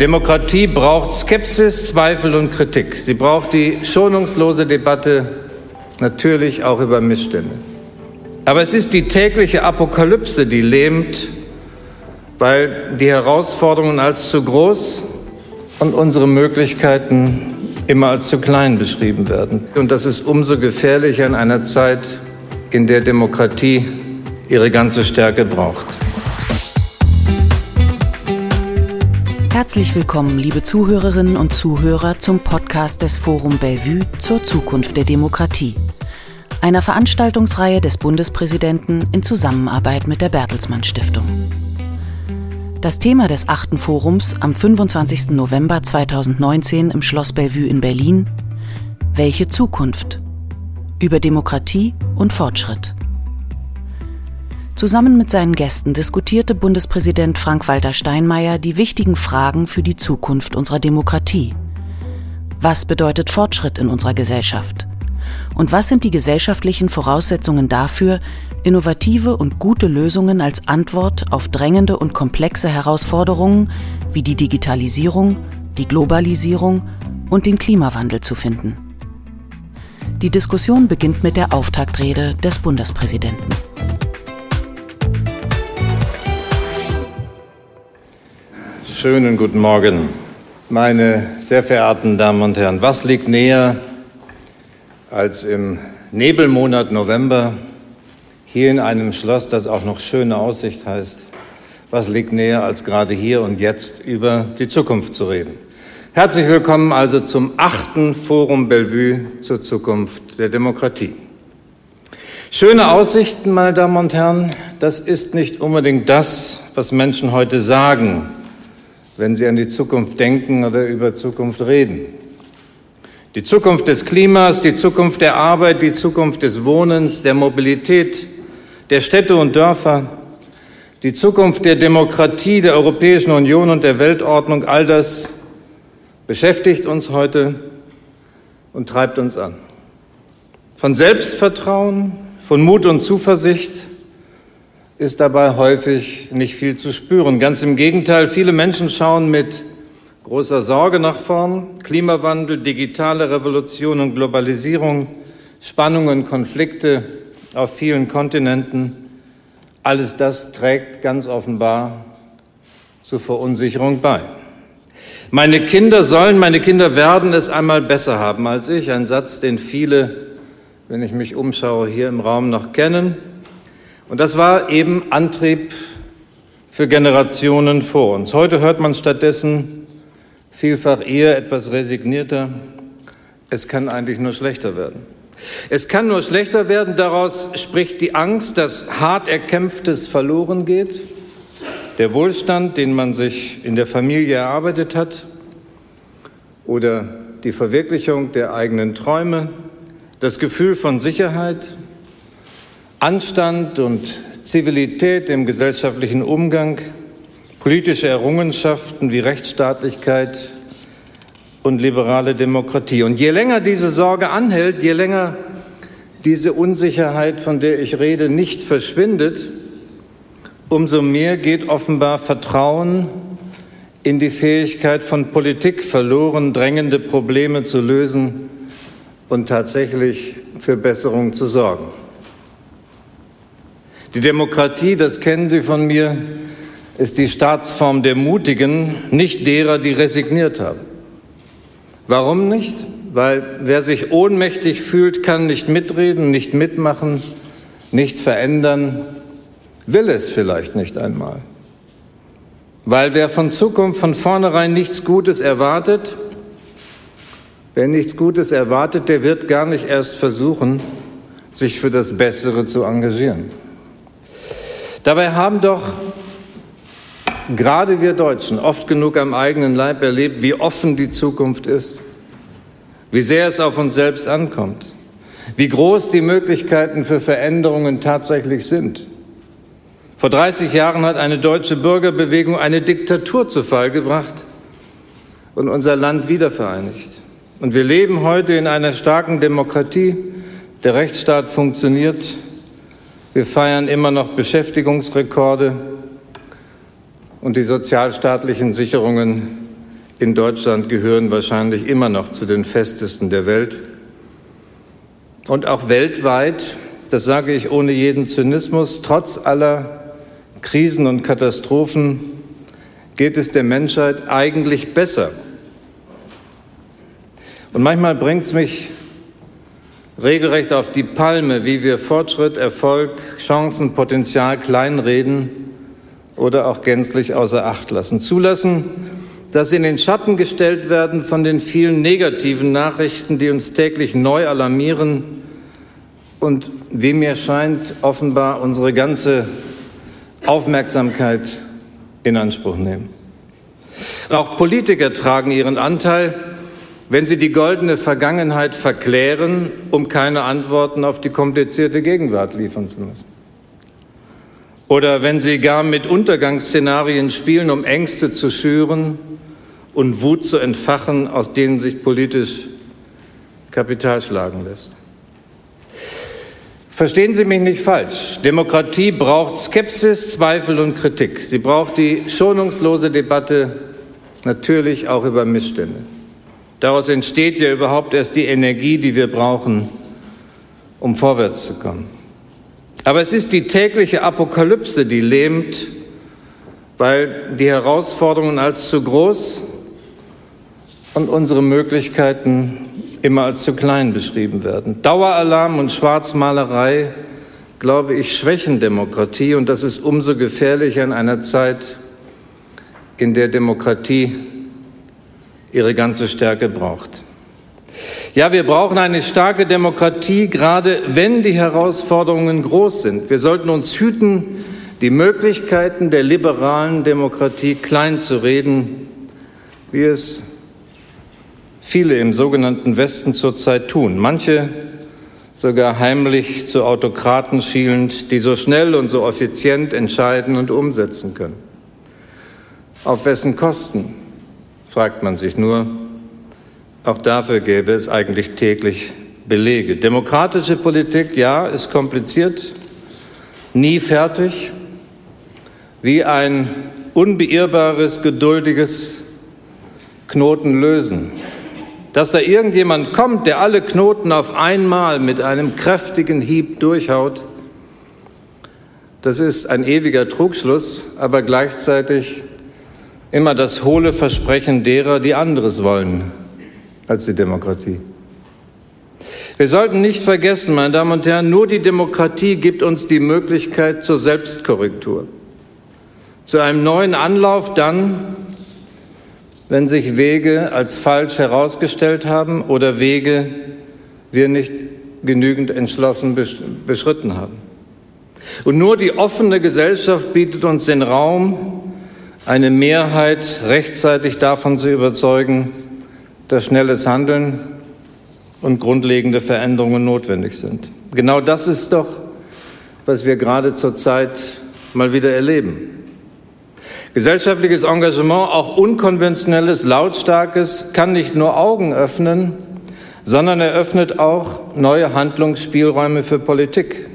Demokratie braucht Skepsis, Zweifel und Kritik. Sie braucht die schonungslose Debatte, natürlich auch über Missstände. Aber es ist die tägliche Apokalypse, die lähmt, weil die Herausforderungen als zu groß und unsere Möglichkeiten immer als zu klein beschrieben werden. Und das ist umso gefährlicher in einer Zeit, in der Demokratie ihre ganze Stärke braucht. Herzlich willkommen, liebe Zuhörerinnen und Zuhörer, zum Podcast des Forum Bellevue zur Zukunft der Demokratie. Einer Veranstaltungsreihe des Bundespräsidenten in Zusammenarbeit mit der Bertelsmann Stiftung. Das Thema des achten Forums am 25. November 2019 im Schloss Bellevue in Berlin Welche Zukunft? Über Demokratie und Fortschritt. Zusammen mit seinen Gästen diskutierte Bundespräsident Frank-Walter Steinmeier die wichtigen Fragen für die Zukunft unserer Demokratie. Was bedeutet Fortschritt in unserer Gesellschaft? Und was sind die gesellschaftlichen Voraussetzungen dafür, innovative und gute Lösungen als Antwort auf drängende und komplexe Herausforderungen wie die Digitalisierung, die Globalisierung und den Klimawandel zu finden? Die Diskussion beginnt mit der Auftaktrede des Bundespräsidenten. Schönen guten Morgen, meine sehr verehrten Damen und Herren. Was liegt näher, als im Nebelmonat November hier in einem Schloss, das auch noch schöne Aussicht heißt, was liegt näher, als gerade hier und jetzt über die Zukunft zu reden? Herzlich willkommen also zum achten Forum Bellevue zur Zukunft der Demokratie. Schöne Aussichten, meine Damen und Herren, das ist nicht unbedingt das, was Menschen heute sagen wenn Sie an die Zukunft denken oder über Zukunft reden. Die Zukunft des Klimas, die Zukunft der Arbeit, die Zukunft des Wohnens, der Mobilität, der Städte und Dörfer, die Zukunft der Demokratie, der Europäischen Union und der Weltordnung, all das beschäftigt uns heute und treibt uns an. Von Selbstvertrauen, von Mut und Zuversicht, ist dabei häufig nicht viel zu spüren. Ganz im Gegenteil, viele Menschen schauen mit großer Sorge nach vorn. Klimawandel, digitale Revolution und Globalisierung, Spannungen, Konflikte auf vielen Kontinenten, alles das trägt ganz offenbar zur Verunsicherung bei. Meine Kinder sollen, meine Kinder werden es einmal besser haben als ich. Ein Satz, den viele, wenn ich mich umschaue, hier im Raum noch kennen. Und das war eben Antrieb für Generationen vor uns. Heute hört man stattdessen vielfach eher etwas resignierter, es kann eigentlich nur schlechter werden. Es kann nur schlechter werden, daraus spricht die Angst, dass hart erkämpftes verloren geht, der Wohlstand, den man sich in der Familie erarbeitet hat, oder die Verwirklichung der eigenen Träume, das Gefühl von Sicherheit, Anstand und Zivilität im gesellschaftlichen Umgang, politische Errungenschaften wie Rechtsstaatlichkeit und liberale Demokratie. Und je länger diese Sorge anhält, je länger diese Unsicherheit, von der ich rede, nicht verschwindet, umso mehr geht offenbar Vertrauen in die Fähigkeit von Politik verloren, drängende Probleme zu lösen und tatsächlich für Besserung zu sorgen. Die Demokratie, das kennen Sie von mir, ist die Staatsform der Mutigen, nicht derer, die resigniert haben. Warum nicht? Weil wer sich ohnmächtig fühlt, kann nicht mitreden, nicht mitmachen, nicht verändern, will es vielleicht nicht einmal. Weil wer von Zukunft von vornherein nichts Gutes erwartet, wer nichts Gutes erwartet, der wird gar nicht erst versuchen, sich für das Bessere zu engagieren. Dabei haben doch gerade wir Deutschen oft genug am eigenen Leib erlebt, wie offen die Zukunft ist, wie sehr es auf uns selbst ankommt, wie groß die Möglichkeiten für Veränderungen tatsächlich sind. Vor 30 Jahren hat eine deutsche Bürgerbewegung eine Diktatur zu Fall gebracht und unser Land wiedervereinigt. Und wir leben heute in einer starken Demokratie. Der Rechtsstaat funktioniert. Wir feiern immer noch Beschäftigungsrekorde und die sozialstaatlichen Sicherungen in Deutschland gehören wahrscheinlich immer noch zu den festesten der Welt. Und auch weltweit, das sage ich ohne jeden Zynismus, trotz aller Krisen und Katastrophen geht es der Menschheit eigentlich besser. Und manchmal bringt es mich regelrecht auf die Palme, wie wir Fortschritt, Erfolg, Chancen, Potenzial kleinreden oder auch gänzlich außer Acht lassen. Zulassen, dass sie in den Schatten gestellt werden von den vielen negativen Nachrichten, die uns täglich neu alarmieren und, wie mir scheint, offenbar unsere ganze Aufmerksamkeit in Anspruch nehmen. Auch Politiker tragen ihren Anteil, wenn sie die goldene Vergangenheit verklären, um keine Antworten auf die komplizierte Gegenwart liefern zu müssen. Oder wenn sie gar mit Untergangsszenarien spielen, um Ängste zu schüren und Wut zu entfachen, aus denen sich politisch Kapital schlagen lässt. Verstehen Sie mich nicht falsch. Demokratie braucht Skepsis, Zweifel und Kritik. Sie braucht die schonungslose Debatte natürlich auch über Missstände. Daraus entsteht ja überhaupt erst die Energie, die wir brauchen, um vorwärts zu kommen. Aber es ist die tägliche Apokalypse, die lähmt, weil die Herausforderungen als zu groß und unsere Möglichkeiten immer als zu klein beschrieben werden. Daueralarm und Schwarzmalerei, glaube ich, schwächen Demokratie und das ist umso gefährlicher in einer Zeit, in der Demokratie ihre ganze Stärke braucht. Ja, wir brauchen eine starke Demokratie, gerade wenn die Herausforderungen groß sind. Wir sollten uns hüten, die Möglichkeiten der liberalen Demokratie klein zu reden, wie es viele im sogenannten Westen zurzeit tun. Manche sogar heimlich zu Autokraten schielend, die so schnell und so effizient entscheiden und umsetzen können. Auf wessen Kosten? Fragt man sich nur. Auch dafür gäbe es eigentlich täglich Belege. Demokratische Politik, ja, ist kompliziert, nie fertig, wie ein unbeirrbares, geduldiges Knoten lösen. Dass da irgendjemand kommt, der alle Knoten auf einmal mit einem kräftigen Hieb durchhaut, das ist ein ewiger Trugschluss, aber gleichzeitig immer das hohle Versprechen derer, die anderes wollen als die Demokratie. Wir sollten nicht vergessen, meine Damen und Herren, nur die Demokratie gibt uns die Möglichkeit zur Selbstkorrektur, zu einem neuen Anlauf dann, wenn sich Wege als falsch herausgestellt haben oder Wege wir nicht genügend entschlossen beschritten haben. Und nur die offene Gesellschaft bietet uns den Raum, eine Mehrheit rechtzeitig davon zu überzeugen, dass schnelles Handeln und grundlegende Veränderungen notwendig sind. Genau das ist doch, was wir gerade zurzeit mal wieder erleben. Gesellschaftliches Engagement, auch unkonventionelles, lautstarkes, kann nicht nur Augen öffnen, sondern eröffnet auch neue Handlungsspielräume für Politik.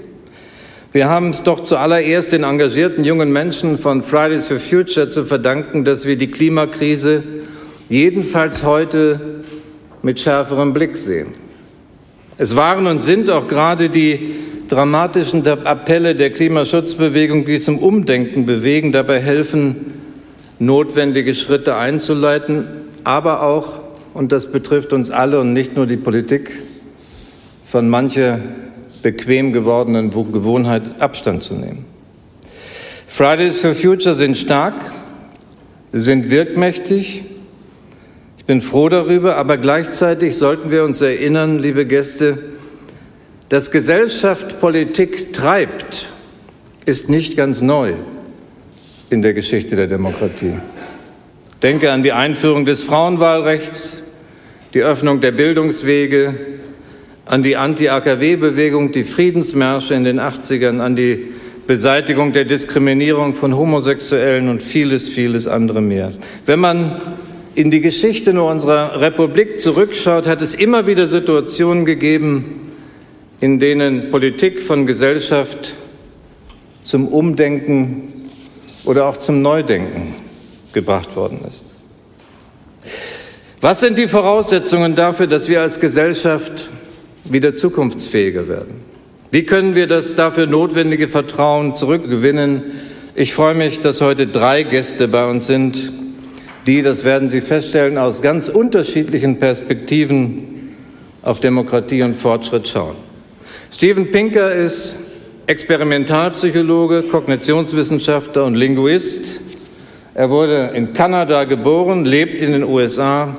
Wir haben es doch zuallererst den engagierten jungen Menschen von Fridays for Future zu verdanken, dass wir die Klimakrise jedenfalls heute mit schärferem Blick sehen. Es waren und sind auch gerade die dramatischen Appelle der Klimaschutzbewegung, die zum Umdenken bewegen, dabei helfen, notwendige Schritte einzuleiten, aber auch, und das betrifft uns alle und nicht nur die Politik, von mancher bequem gewordenen Gewohnheit Abstand zu nehmen. Fridays for Future sind stark, sind wirkmächtig. Ich bin froh darüber, aber gleichzeitig sollten wir uns erinnern, liebe Gäste, dass Gesellschaft Politik treibt, ist nicht ganz neu in der Geschichte der Demokratie. Denke an die Einführung des Frauenwahlrechts, die Öffnung der Bildungswege, an die Anti-AKW-Bewegung, die Friedensmärsche in den 80ern, an die Beseitigung der Diskriminierung von Homosexuellen und vieles, vieles andere mehr. Wenn man in die Geschichte unserer Republik zurückschaut, hat es immer wieder Situationen gegeben, in denen Politik von Gesellschaft zum Umdenken oder auch zum Neudenken gebracht worden ist. Was sind die Voraussetzungen dafür, dass wir als Gesellschaft wieder zukunftsfähiger werden? Wie können wir das dafür notwendige Vertrauen zurückgewinnen? Ich freue mich, dass heute drei Gäste bei uns sind, die, das werden Sie feststellen, aus ganz unterschiedlichen Perspektiven auf Demokratie und Fortschritt schauen. Steven Pinker ist Experimentalpsychologe, Kognitionswissenschaftler und Linguist. Er wurde in Kanada geboren, lebt in den USA,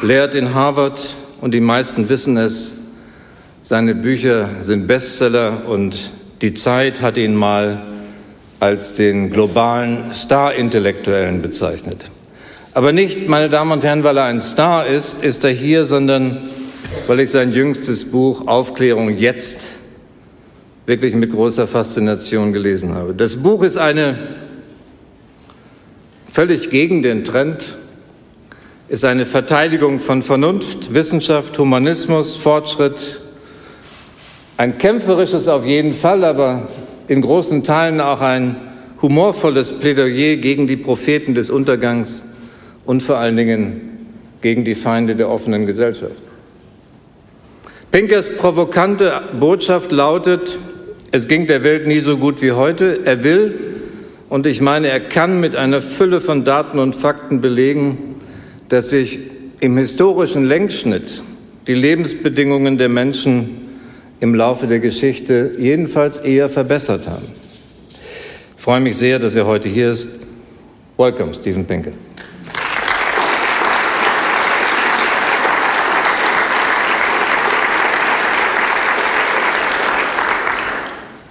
lehrt in Harvard und die meisten wissen es, seine Bücher sind Bestseller und die Zeit hat ihn mal als den globalen Star-Intellektuellen bezeichnet. Aber nicht, meine Damen und Herren, weil er ein Star ist, ist er hier, sondern weil ich sein jüngstes Buch Aufklärung jetzt wirklich mit großer Faszination gelesen habe. Das Buch ist eine völlig gegen den Trend, ist eine Verteidigung von Vernunft, Wissenschaft, Humanismus, Fortschritt, ein kämpferisches auf jeden Fall, aber in großen Teilen auch ein humorvolles Plädoyer gegen die Propheten des Untergangs und vor allen Dingen gegen die Feinde der offenen Gesellschaft. Pinkers provokante Botschaft lautet, es ging der Welt nie so gut wie heute. Er will, und ich meine, er kann mit einer Fülle von Daten und Fakten belegen, dass sich im historischen Längsschnitt die Lebensbedingungen der Menschen im Laufe der Geschichte jedenfalls eher verbessert haben. Ich freue mich sehr, dass er heute hier ist. Welcome, Stephen Pinker.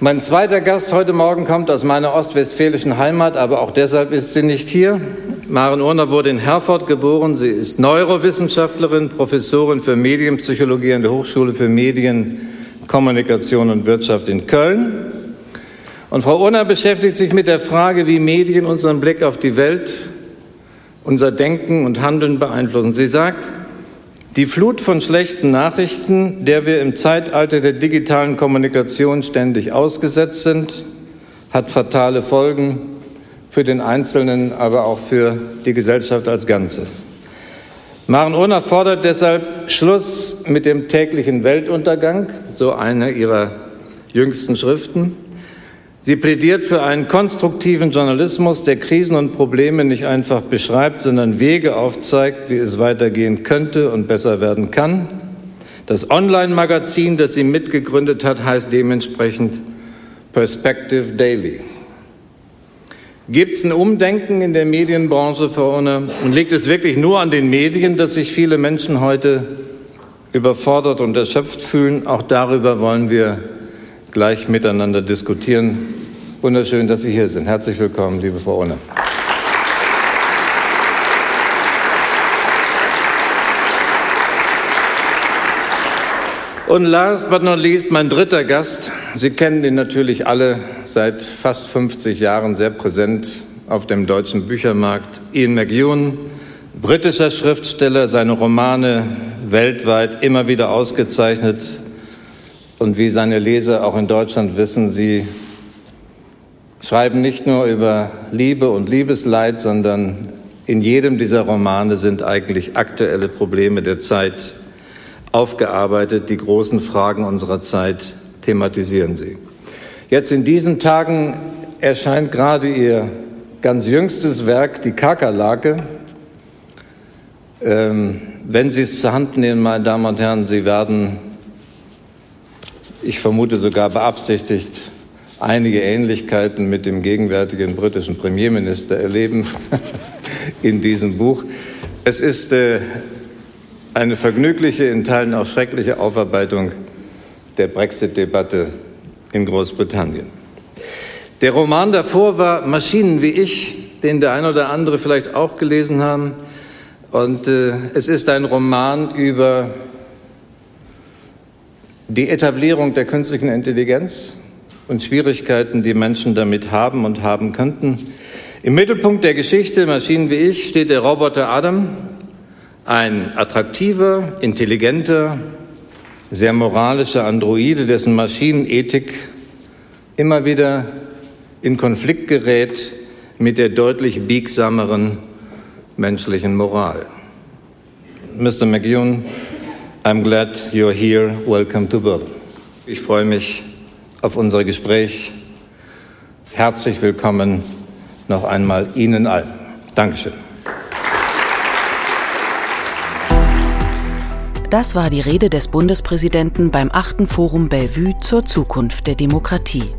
Mein zweiter Gast heute Morgen kommt aus meiner ostwestfälischen Heimat, aber auch deshalb ist sie nicht hier. Maren Urner wurde in Herford geboren. Sie ist Neurowissenschaftlerin, Professorin für Medienpsychologie an der Hochschule für Medien, Kommunikation und Wirtschaft in Köln. Und Frau Urner beschäftigt sich mit der Frage, wie Medien unseren Blick auf die Welt, unser Denken und Handeln beeinflussen. Sie sagt, die Flut von schlechten Nachrichten, der wir im Zeitalter der digitalen Kommunikation ständig ausgesetzt sind, hat fatale Folgen für den Einzelnen, aber auch für die Gesellschaft als Ganze. Maren Urner fordert deshalb Schluss mit dem täglichen Weltuntergang, so eine ihrer jüngsten Schriften, Sie plädiert für einen konstruktiven Journalismus, der Krisen und Probleme nicht einfach beschreibt, sondern Wege aufzeigt, wie es weitergehen könnte und besser werden kann. Das Online-Magazin, das sie mitgegründet hat, heißt dementsprechend Perspective Daily. Gibt es ein Umdenken in der Medienbranche, Frau Ohne? Und liegt es wirklich nur an den Medien, dass sich viele Menschen heute überfordert und erschöpft fühlen? Auch darüber wollen wir gleich miteinander diskutieren. Wunderschön, dass Sie hier sind. Herzlich willkommen, liebe Frau Ohne. Und last but not least mein dritter Gast. Sie kennen ihn natürlich alle seit fast 50 Jahren sehr präsent auf dem deutschen Büchermarkt. Ian McEwan, britischer Schriftsteller, seine Romane weltweit immer wieder ausgezeichnet, und wie seine Leser auch in Deutschland wissen, sie schreiben nicht nur über Liebe und Liebesleid, sondern in jedem dieser Romane sind eigentlich aktuelle Probleme der Zeit aufgearbeitet. Die großen Fragen unserer Zeit thematisieren sie. Jetzt in diesen Tagen erscheint gerade ihr ganz jüngstes Werk, die Kakerlake. Ähm, wenn Sie es zur Hand nehmen, meine Damen und Herren, Sie werden ich vermute sogar beabsichtigt, einige Ähnlichkeiten mit dem gegenwärtigen britischen Premierminister erleben in diesem Buch. Es ist äh, eine vergnügliche, in Teilen auch schreckliche Aufarbeitung der Brexit-Debatte in Großbritannien. Der Roman davor war Maschinen wie ich, den der ein oder andere vielleicht auch gelesen haben. Und äh, es ist ein Roman über die Etablierung der künstlichen Intelligenz und Schwierigkeiten, die Menschen damit haben und haben könnten. Im Mittelpunkt der Geschichte Maschinen wie ich steht der Roboter Adam, ein attraktiver, intelligenter, sehr moralischer Androide, dessen Maschinenethik immer wieder in Konflikt gerät mit der deutlich biegsameren menschlichen Moral. Mr. McEwen, I'm glad you're here. Welcome to Berlin. Ich freue mich auf unser Gespräch. Herzlich willkommen noch einmal Ihnen allen. Dankeschön. Das war die Rede des Bundespräsidenten beim 8. Forum Bellevue zur Zukunft der Demokratie.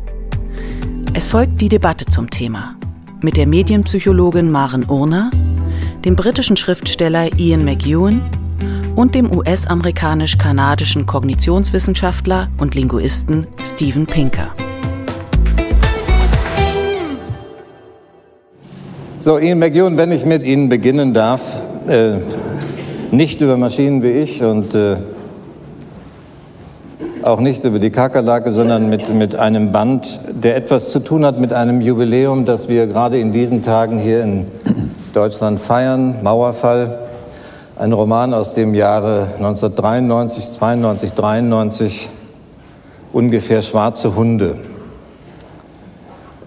Es folgt die Debatte zum Thema mit der Medienpsychologin Maren Urner, dem britischen Schriftsteller Ian McEwan und dem US-amerikanisch-kanadischen Kognitionswissenschaftler und Linguisten Steven Pinker. So, Ian McEwan, wenn ich mit Ihnen beginnen darf, äh, nicht über Maschinen wie ich und äh, auch nicht über die Kakerlake, sondern mit, mit einem Band, der etwas zu tun hat mit einem Jubiläum, das wir gerade in diesen Tagen hier in Deutschland feiern, Mauerfall. Ein Roman aus dem Jahre 1993, 92, 93, ungefähr Schwarze Hunde.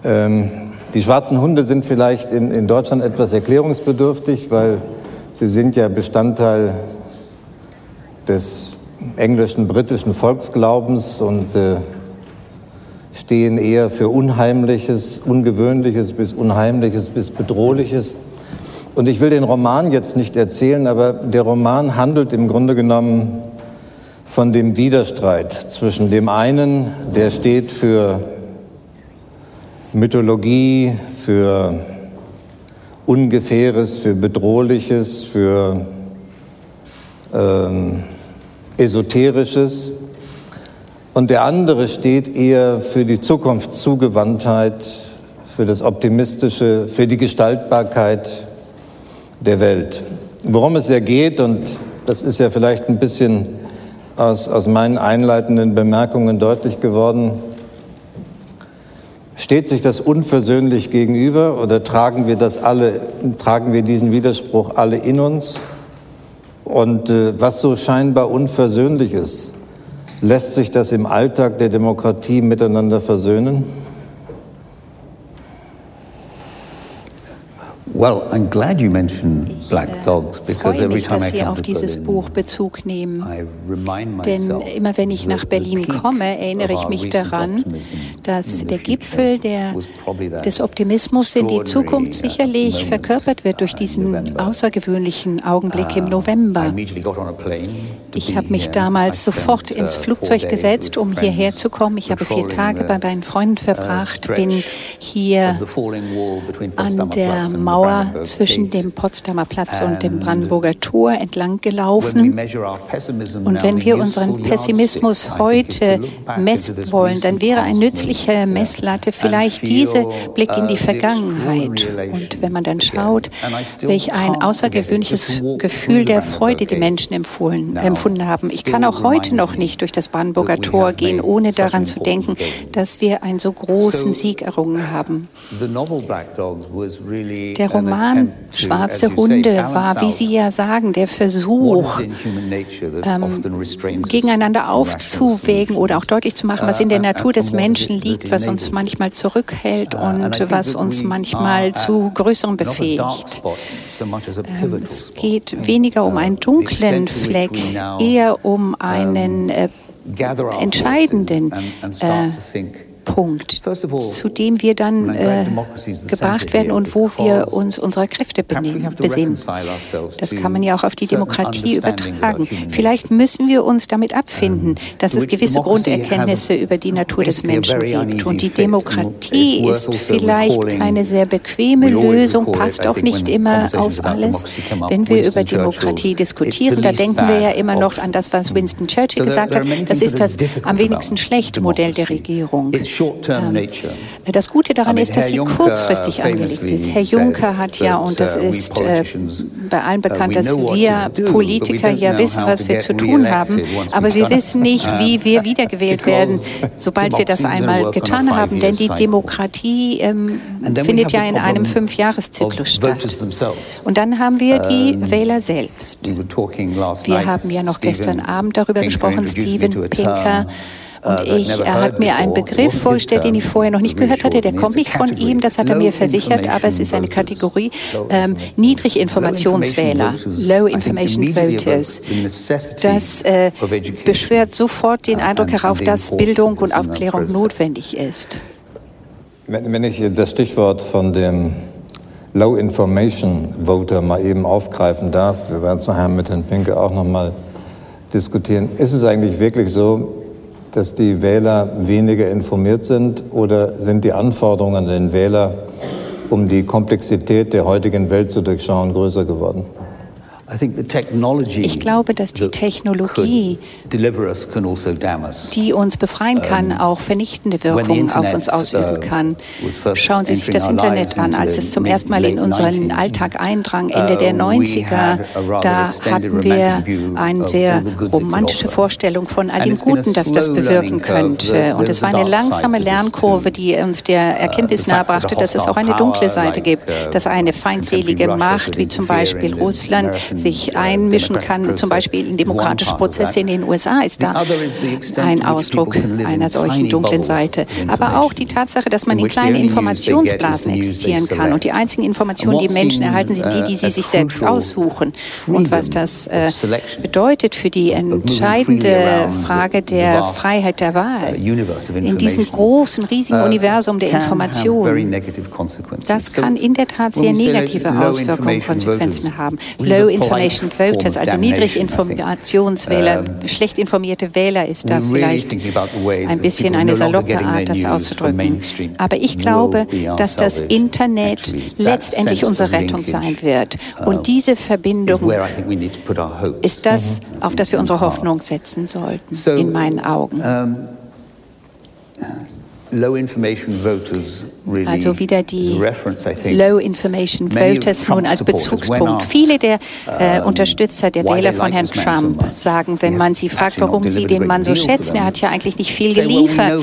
Ähm, die schwarzen Hunde sind vielleicht in, in Deutschland etwas erklärungsbedürftig, weil Sie sind ja Bestandteil des englischen, britischen Volksglaubens und äh, stehen eher für Unheimliches, Ungewöhnliches bis Unheimliches bis Bedrohliches. Und ich will den Roman jetzt nicht erzählen, aber der Roman handelt im Grunde genommen von dem Widerstreit zwischen dem einen, der steht für Mythologie, für Ungefähres, für Bedrohliches, für ähm, Esoterisches. Und der andere steht eher für die Zukunftszugewandtheit, für das Optimistische, für die Gestaltbarkeit der Welt. Worum es ja geht, und das ist ja vielleicht ein bisschen aus, aus meinen einleitenden Bemerkungen deutlich geworden, Steht sich das unversöhnlich gegenüber oder tragen wir das alle, tragen wir diesen Widerspruch alle in uns? Und äh, was so scheinbar unversöhnlich ist, lässt sich das im Alltag der Demokratie miteinander versöhnen? Well, I'm glad you mentioned Black äh, Dogs because every time dass Sie auf dieses Buch Bezug nehmen. Denn immer wenn ich nach Berlin komme, erinnere ich mich daran, dass der Gipfel der, des Optimismus in die Zukunft uh, sicherlich verkörpert wird durch uh, diesen außergewöhnlichen Augenblick im I November. Ich be habe mich damals sofort uh, ins Flugzeug gesetzt, um hierher zu kommen. Ich habe vier Tage bei meinen Freunden uh, verbracht, bin hier an der the Mauer zwischen dem Potsdamer Platz und dem And Brandenburger Tor entlang gelaufen. Und wenn wir unseren Pessimismus heute messen wollen, dann wäre eine nützliche Messlatte vielleicht dieser Blick in die uh, Vergangenheit. Und wenn man dann schaut, welch ein außergewöhnliches Gefühl der Freude die Menschen empfunden haben. Ich kann auch heute noch nicht durch das Brandenburger Tor gehen, ohne daran zu denken, dass wir einen so großen Sieg errungen haben. Der Roman Schwarze Hunde war, wie Sie ja sagen, der Versuch, ähm, gegeneinander aufzuwägen oder auch deutlich zu machen, was in der Uh, Natur des and what is Menschen liegt, was uns manchmal zurückhält Uh, und was uns manchmal zu Größerem befähigt. Ähm, Es geht weniger um einen Uh, dunklen Fleck, eher um einen äh, entscheidenden äh, Punkt, zu dem wir dann äh, gebracht werden und wo wir uns unserer Kräfte benehmen- besinnen. Das kann man ja auch auf die Demokratie übertragen. Vielleicht müssen wir uns damit abfinden, dass es gewisse Grunderkenntnisse über die Natur des Menschen gibt. Und die. Demokratie ist also vielleicht keine sehr bequeme Lösung, passt auch nicht immer auf alles. Wenn wir über Demokratie diskutieren, da denken wir ja immer noch an das, was Winston Churchill gesagt hat. Das ist das am wenigsten schlechte Modell der. Regierung. Das Gute daran ist, dass Herr sie Juncker kurzfristig angelegt ist. Herr Juncker hat ja, that, und das uh, ist äh, bei allen uh, bekannt, dass wir Politiker ja wissen, was wir zu tun haben, aber wir wissen nicht, wie wir wiedergewählt werden, sobald wir das einmal getan haben. Denn die. Demokratie ähm, findet ja in einem Fünfjahreszyklus statt. Und dann haben wir die Wähler selbst. Wir haben ja noch gestern Abend darüber gesprochen, Steven Pinker Und ich, er hat mir einen Begriff vorgestellt, den ich vorher noch nicht gehört hatte. Der kommt nicht von ihm, das hat er mir versichert, aber es ist eine Kategorie ähm, Niedriginformationswähler, Low Information Voters. Das äh, beschwört sofort den Eindruck herauf, dass Bildung und Aufklärung notwendig ist. Wenn, wenn ich das Stichwort von dem Low Information Voter mal eben aufgreifen darf, wir werden es nachher mit Herrn Pinke auch noch mal diskutieren. Ist es eigentlich wirklich so, dass die Wähler weniger informiert sind oder sind die Anforderungen an den Wähler, um die Komplexität der heutigen Welt zu durchschauen, größer geworden? Ich glaube, dass die Technologie, also die uns befreien kann, auch vernichtende Wirkungen auf uns ausüben uh, kann. Schauen Sie sich das Internet an, als es zum ersten Mal in unseren Alltag eindrang, Ende der 90er, uh, da hatten wir eine sehr romantische Vorstellung von all dem Guten, das das bewirken könnte. Und es war eine langsame Lernkurve, die uns der uh, Erkenntnis nahebrachte, dass es auch eine dunkle Seite gibt, dass eine feindselige Macht, wie zum Beispiel Russland, sich einmischen kann, zum Beispiel in demokratische Prozesse in den USA, ist da ein Ausdruck einer solchen dunklen Seite. Aber auch die Tatsache, dass man in kleine Informationsblasen existieren kann. und die einzigen Informationen, die Menschen erhalten, sind die, die sie sich selbst aussuchen. Und was das äh, bedeutet für die entscheidende Frage der Freiheit der Wahl. in diesem großen, riesigen uh, Universum der Information, das kann in der Tat sehr negative Auswirkungen und Konsequenzen haben. Low Information Voters, also Niedriginformationswähler, schlecht informierte Wähler ist da vielleicht ein bisschen eine saloppe Art, das auszudrücken. Aber ich glaube, dass das Internet letztendlich unsere Rettung sein wird. Und uh, diese Verbindung ist das, auf das wir unsere Hoffnung setzen sollten, in meinen Augen. Also wieder die Low Information Voters nun als Bezugspunkt. Viele der äh, Unterstützer, der Wähler von Herrn Trump sagen, wenn man sie fragt, warum sie den Mann so schätzen, er hat ja eigentlich nicht viel geliefert.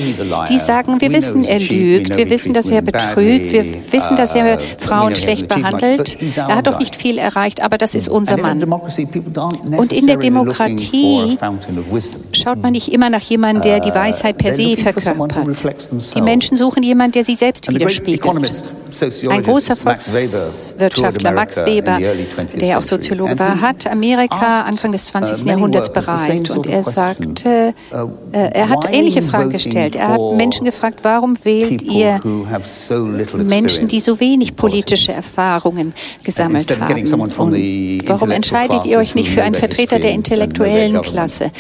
Die sagen, wir wissen, er lügt, wir wissen, dass er betrügt, wir wissen, dass er uh, Frauen schlecht behandelt. Er hat doch nicht viel erreicht, aber das ist unser Mann. Und in der Demokratie schaut man nicht immer nach jemandem, der die uh, Weisheit per se verkörpert. Die Menschen suchen jemanden, der sie selbst widerspiegelt. Ein großer Volkswirtschaftler, Max Weber, der auch Soziologe war, hat Amerika Anfang des 20. Uh, Jahrhunderts bereist und er sagte, uh, äh, er hat ähnliche Fragen gestellt. Er hat Menschen gefragt, warum wählt ihr Menschen, die so wenig politische Erfahrungen gesammelt haben? Und warum entscheidet ihr euch nicht für einen Vertreter der intellektuellen Klasse?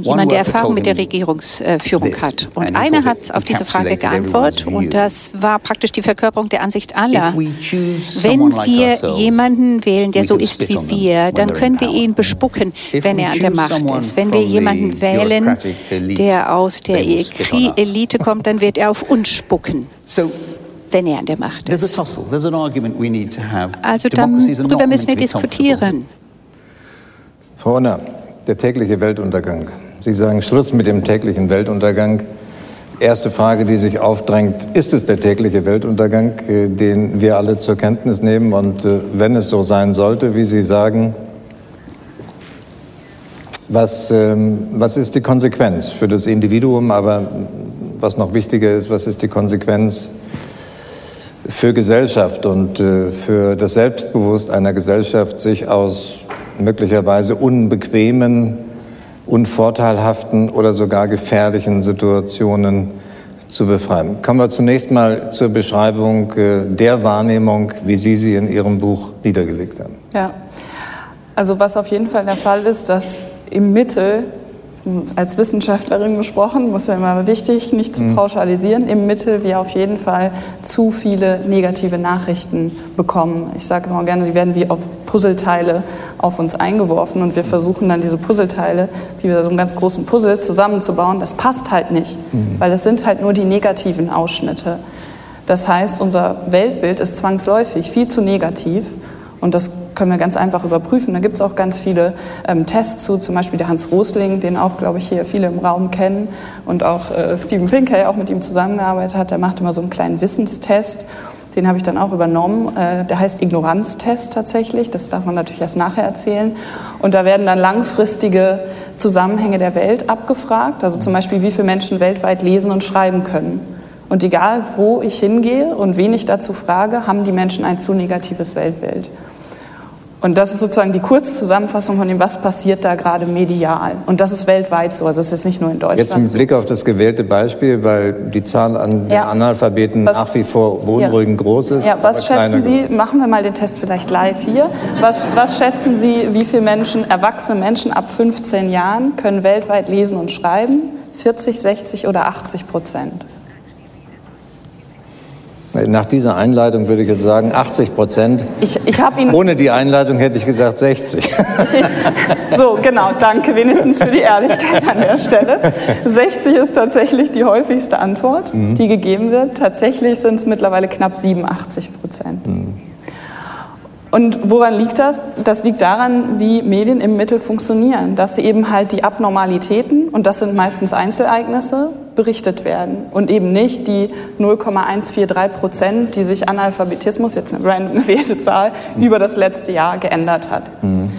Jemand, der Erfahrung mit der Regierungsführung hat. Und einer hat auf diese Frage geantwortet und das war praktisch die Verkörperung der Ansicht aller. Wenn wir jemanden wählen, der so ist wie wir, dann können wir ihn bespucken, wenn er an der Macht ist. Wenn wir jemanden wählen, der aus der Elite kommt, dann wird er auf uns spucken wenn er an der Macht ist. Also darüber müssen wir diskutieren. Frau Honner, der tägliche Weltuntergang. Sie sagen Schluss mit dem täglichen Weltuntergang. Erste Frage, die sich aufdrängt, ist es der tägliche Weltuntergang, äh, den wir alle zur Kenntnis nehmen? Und äh, wenn es so sein sollte, wie Sie sagen, was, ähm, was ist die Konsequenz für das Individuum? Aber was noch wichtiger ist, was ist die Konsequenz für Gesellschaft und äh, für das Selbstbewusst einer Gesellschaft, sich aus möglicherweise unbequemen, unvorteilhaften oder sogar gefährlichen Situationen zu befreien. Kommen wir zunächst mal zur Beschreibung äh, der Wahrnehmung, wie Sie sie in Ihrem Buch niedergelegt haben. Ja, also was auf jeden Fall der Fall ist, dass im Mittel als Wissenschaftlerin gesprochen, muss ja immer wichtig, nicht zu mhm. pauschalisieren, im Mittel wir auf jeden Fall zu viele negative Nachrichten bekommen. Ich sage immer gerne, die werden wie auf Puzzleteile auf uns eingeworfen und wir versuchen dann diese Puzzleteile, wie bei so einem ganz großen Puzzle, zusammenzubauen. Das passt halt nicht, mhm. weil es sind halt nur die negativen Ausschnitte. Das heißt, unser Weltbild ist zwangsläufig viel zu negativ und das können wir ganz einfach überprüfen. Da gibt es auch ganz viele ähm, Tests zu, zum Beispiel der Hans Rosling, den auch, glaube ich, hier viele im Raum kennen und auch äh, Steven Pinker auch mit ihm zusammengearbeitet hat. Der macht immer so einen kleinen Wissenstest Den habe ich dann auch übernommen. Äh, der heißt Ignoranztest tatsächlich. Das darf man natürlich erst nachher erzählen. Und da werden dann langfristige Zusammenhänge der Welt abgefragt. Also zum Beispiel, wie viele Menschen weltweit lesen und schreiben können. Und egal, wo ich hingehe und wen ich dazu frage, haben die Menschen ein zu negatives Weltbild. Und das ist sozusagen die Kurzzusammenfassung von dem, was passiert da gerade medial. Und das ist weltweit so, also es ist nicht nur in Deutschland. Jetzt mit Blick auf das gewählte Beispiel, weil die Zahl an ja. Analphabeten was, nach wie vor beunruhigend ja. groß ist. Ja, was schätzen Sie, machen wir mal den Test vielleicht live hier, was, was schätzen Sie, wie viele Menschen, erwachsene Menschen ab 15 Jahren können weltweit lesen und schreiben? 40, 60 oder 80 Prozent? Nach dieser Einleitung würde ich jetzt sagen 80 Prozent. Ich, ich Ihnen Ohne die Einleitung hätte ich gesagt 60. Ich, so, genau, danke wenigstens für die Ehrlichkeit an der Stelle. 60 ist tatsächlich die häufigste Antwort, mhm. die gegeben wird. Tatsächlich sind es mittlerweile knapp 87 Prozent. Mhm. Und woran liegt das? Das liegt daran, wie Medien im Mittel funktionieren, dass sie eben halt die Abnormalitäten, und das sind meistens Einzelereignisse, berichtet werden und eben nicht die 0,143 Prozent, die sich Analphabetismus, jetzt eine random gewählte Zahl, mhm. über das letzte Jahr geändert hat. Mhm.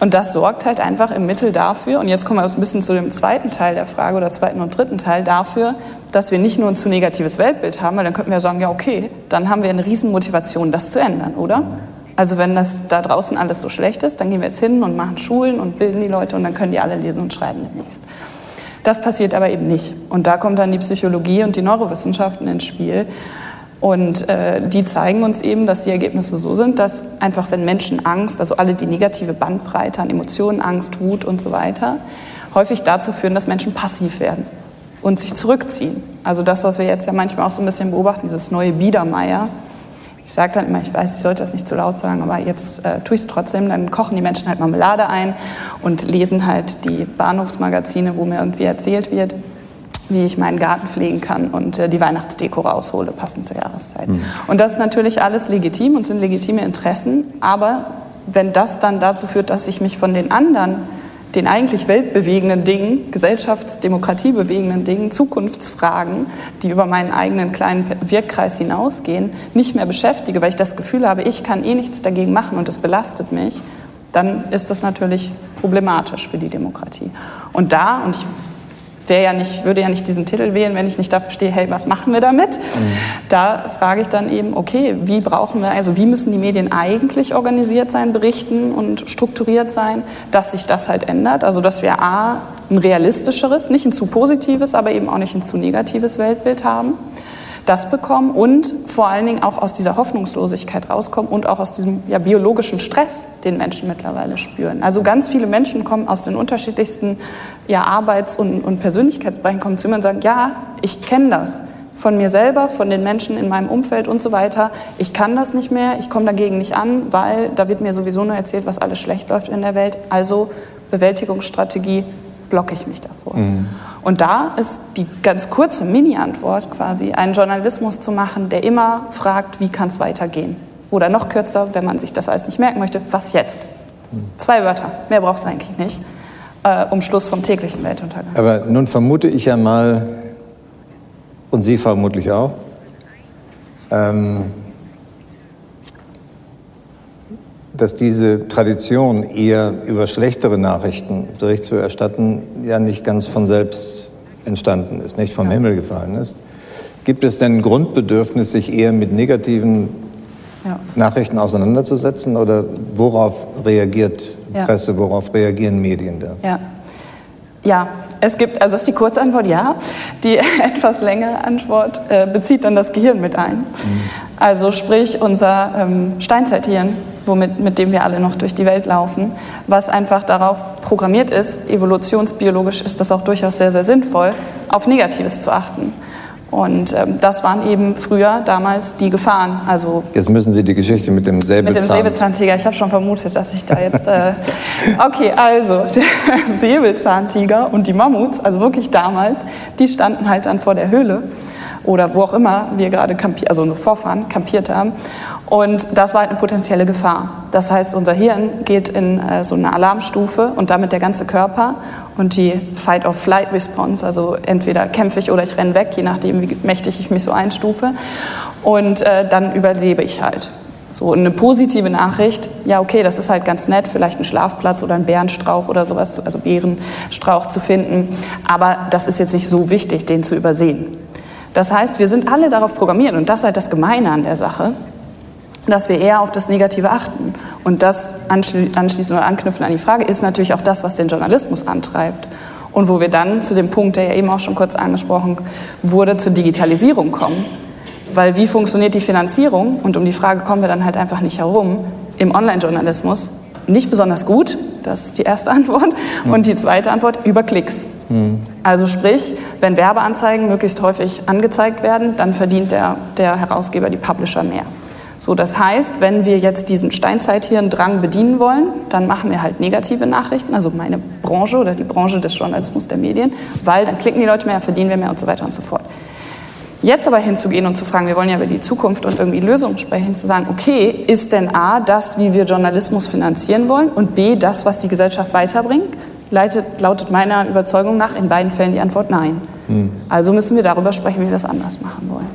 Und das sorgt halt einfach im Mittel dafür, und jetzt kommen wir ein bisschen zu dem zweiten Teil der Frage oder zweiten und dritten Teil, dafür, dass wir nicht nur ein zu negatives Weltbild haben, weil dann könnten wir sagen, ja okay, dann haben wir eine Riesenmotivation, das zu ändern, oder? Also wenn das da draußen alles so schlecht ist, dann gehen wir jetzt hin und machen Schulen und bilden die Leute und dann können die alle lesen und schreiben demnächst. Das passiert aber eben nicht. Und da kommt dann die Psychologie und die Neurowissenschaften ins Spiel. Und äh, die zeigen uns eben, dass die Ergebnisse so sind, dass einfach wenn Menschen Angst, also alle die negative Bandbreite an Emotionen, Angst, Wut und so weiter, häufig dazu führen, dass Menschen passiv werden und sich zurückziehen. Also das, was wir jetzt ja manchmal auch so ein bisschen beobachten, dieses neue Biedermeier, ich sage dann immer, ich weiß, ich sollte das nicht zu laut sagen, aber jetzt äh, tue ich es trotzdem. Dann kochen die Menschen halt Marmelade ein und lesen halt die Bahnhofsmagazine, wo mir irgendwie erzählt wird, wie ich meinen Garten pflegen kann und äh, die Weihnachtsdeko raushole, passend zur Jahreszeit. Mhm. Und das ist natürlich alles legitim und sind legitime Interessen, aber wenn das dann dazu führt, dass ich mich von den anderen den eigentlich weltbewegenden Dingen, gesellschaftsdemokratiebewegenden Dingen, Zukunftsfragen, die über meinen eigenen kleinen Wirkkreis hinausgehen, nicht mehr beschäftige, weil ich das Gefühl habe, ich kann eh nichts dagegen machen und es belastet mich, dann ist das natürlich problematisch für die Demokratie. Und da, und ich ja nicht, würde ja nicht diesen Titel wählen, wenn ich nicht dafür stehe, hey, was machen wir damit? Mhm. Da frage ich dann eben, okay, wie brauchen wir, also wie müssen die Medien eigentlich organisiert sein, berichten und strukturiert sein, dass sich das halt ändert? Also dass wir A, ein realistischeres, nicht ein zu positives, aber eben auch nicht ein zu negatives Weltbild haben das bekommen und vor allen Dingen auch aus dieser Hoffnungslosigkeit rauskommen und auch aus diesem ja, biologischen Stress, den Menschen mittlerweile spüren. Also ganz viele Menschen kommen aus den unterschiedlichsten ja, Arbeits- und, und Persönlichkeitsbereichen, kommen zu mir und sagen, ja, ich kenne das von mir selber, von den Menschen in meinem Umfeld und so weiter. Ich kann das nicht mehr, ich komme dagegen nicht an, weil da wird mir sowieso nur erzählt, was alles schlecht läuft in der Welt. Also Bewältigungsstrategie, blocke ich mich davor. Mhm. Und da ist die ganz kurze Mini-Antwort quasi, einen Journalismus zu machen, der immer fragt, wie kann es weitergehen? Oder noch kürzer, wenn man sich das alles nicht merken möchte, was jetzt? Zwei Wörter, mehr braucht es eigentlich nicht, äh, um Schluss vom täglichen Weltuntergang. Aber nun vermute ich ja mal, und Sie vermutlich auch, ähm, dass diese Tradition, eher über schlechtere Nachrichten Bericht zu erstatten, ja nicht ganz von selbst entstanden ist, nicht vom ja. Himmel gefallen ist. Gibt es denn ein Grundbedürfnis, sich eher mit negativen ja. Nachrichten auseinanderzusetzen oder worauf reagiert ja. Presse, worauf reagieren Medien da? Ja. Ja, es gibt, also ist die Kurzantwort ja. Die etwas längere Antwort äh, bezieht dann das Gehirn mit ein. Mhm. Also sprich unser ähm, Steinzeithirn, womit, mit dem wir alle noch durch die Welt laufen, was einfach darauf programmiert ist, evolutionsbiologisch ist das auch durchaus sehr, sehr sinnvoll, auf Negatives zu achten. Und ähm, das waren eben früher damals die Gefahren. Also jetzt müssen Sie die Geschichte mit dem Säbelzahn. Mit dem Säbelzahntiger. Ich habe schon vermutet, dass ich da jetzt. Äh okay, also der Säbelzahntiger und die Mammuts, also wirklich damals, die standen halt dann vor der Höhle oder wo auch immer wir gerade also unsere Vorfahren kampiert haben. Und das war halt eine potenzielle Gefahr. Das heißt, unser Hirn geht in äh, so eine Alarmstufe und damit der ganze Körper und die Fight-or-Flight-Response, also entweder kämpfe ich oder ich renne weg, je nachdem, wie mächtig ich mich so einstufe. Und äh, dann überlebe ich halt. So eine positive Nachricht, ja okay, das ist halt ganz nett, vielleicht ein Schlafplatz oder ein Bärenstrauch oder sowas, also Bärenstrauch zu finden, aber das ist jetzt nicht so wichtig, den zu übersehen. Das heißt, wir sind alle darauf programmiert und das ist halt das Gemeine an der Sache, dass wir eher auf das Negative achten. Und das anschließend oder anknüpfen an die Frage ist natürlich auch das, was den Journalismus antreibt. Und wo wir dann zu dem Punkt, der ja eben auch schon kurz angesprochen wurde, zur Digitalisierung kommen. Weil wie funktioniert die Finanzierung? Und um die Frage kommen wir dann halt einfach nicht herum. Im Online-Journalismus nicht besonders gut, das ist die erste Antwort. Und die zweite Antwort, über Klicks. Mhm. Also sprich, wenn Werbeanzeigen möglichst häufig angezeigt werden, dann verdient der, der Herausgeber, die Publisher mehr. So, das heißt, wenn wir jetzt diesen Steinzeithirn-Drang bedienen wollen, dann machen wir halt negative Nachrichten, also meine Branche oder die Branche des Journalismus der Medien, weil dann klicken die Leute mehr, verdienen wir mehr und so weiter und so fort. Jetzt aber hinzugehen und zu fragen, wir wollen ja über die Zukunft und irgendwie Lösungen sprechen, zu sagen, okay, ist denn A, das, wie wir Journalismus finanzieren wollen und B, das, was die Gesellschaft weiterbringt? Leitet, lautet meiner Überzeugung nach in beiden Fällen die Antwort nein. Hm. Also müssen wir darüber sprechen, wie wir das anders machen wollen.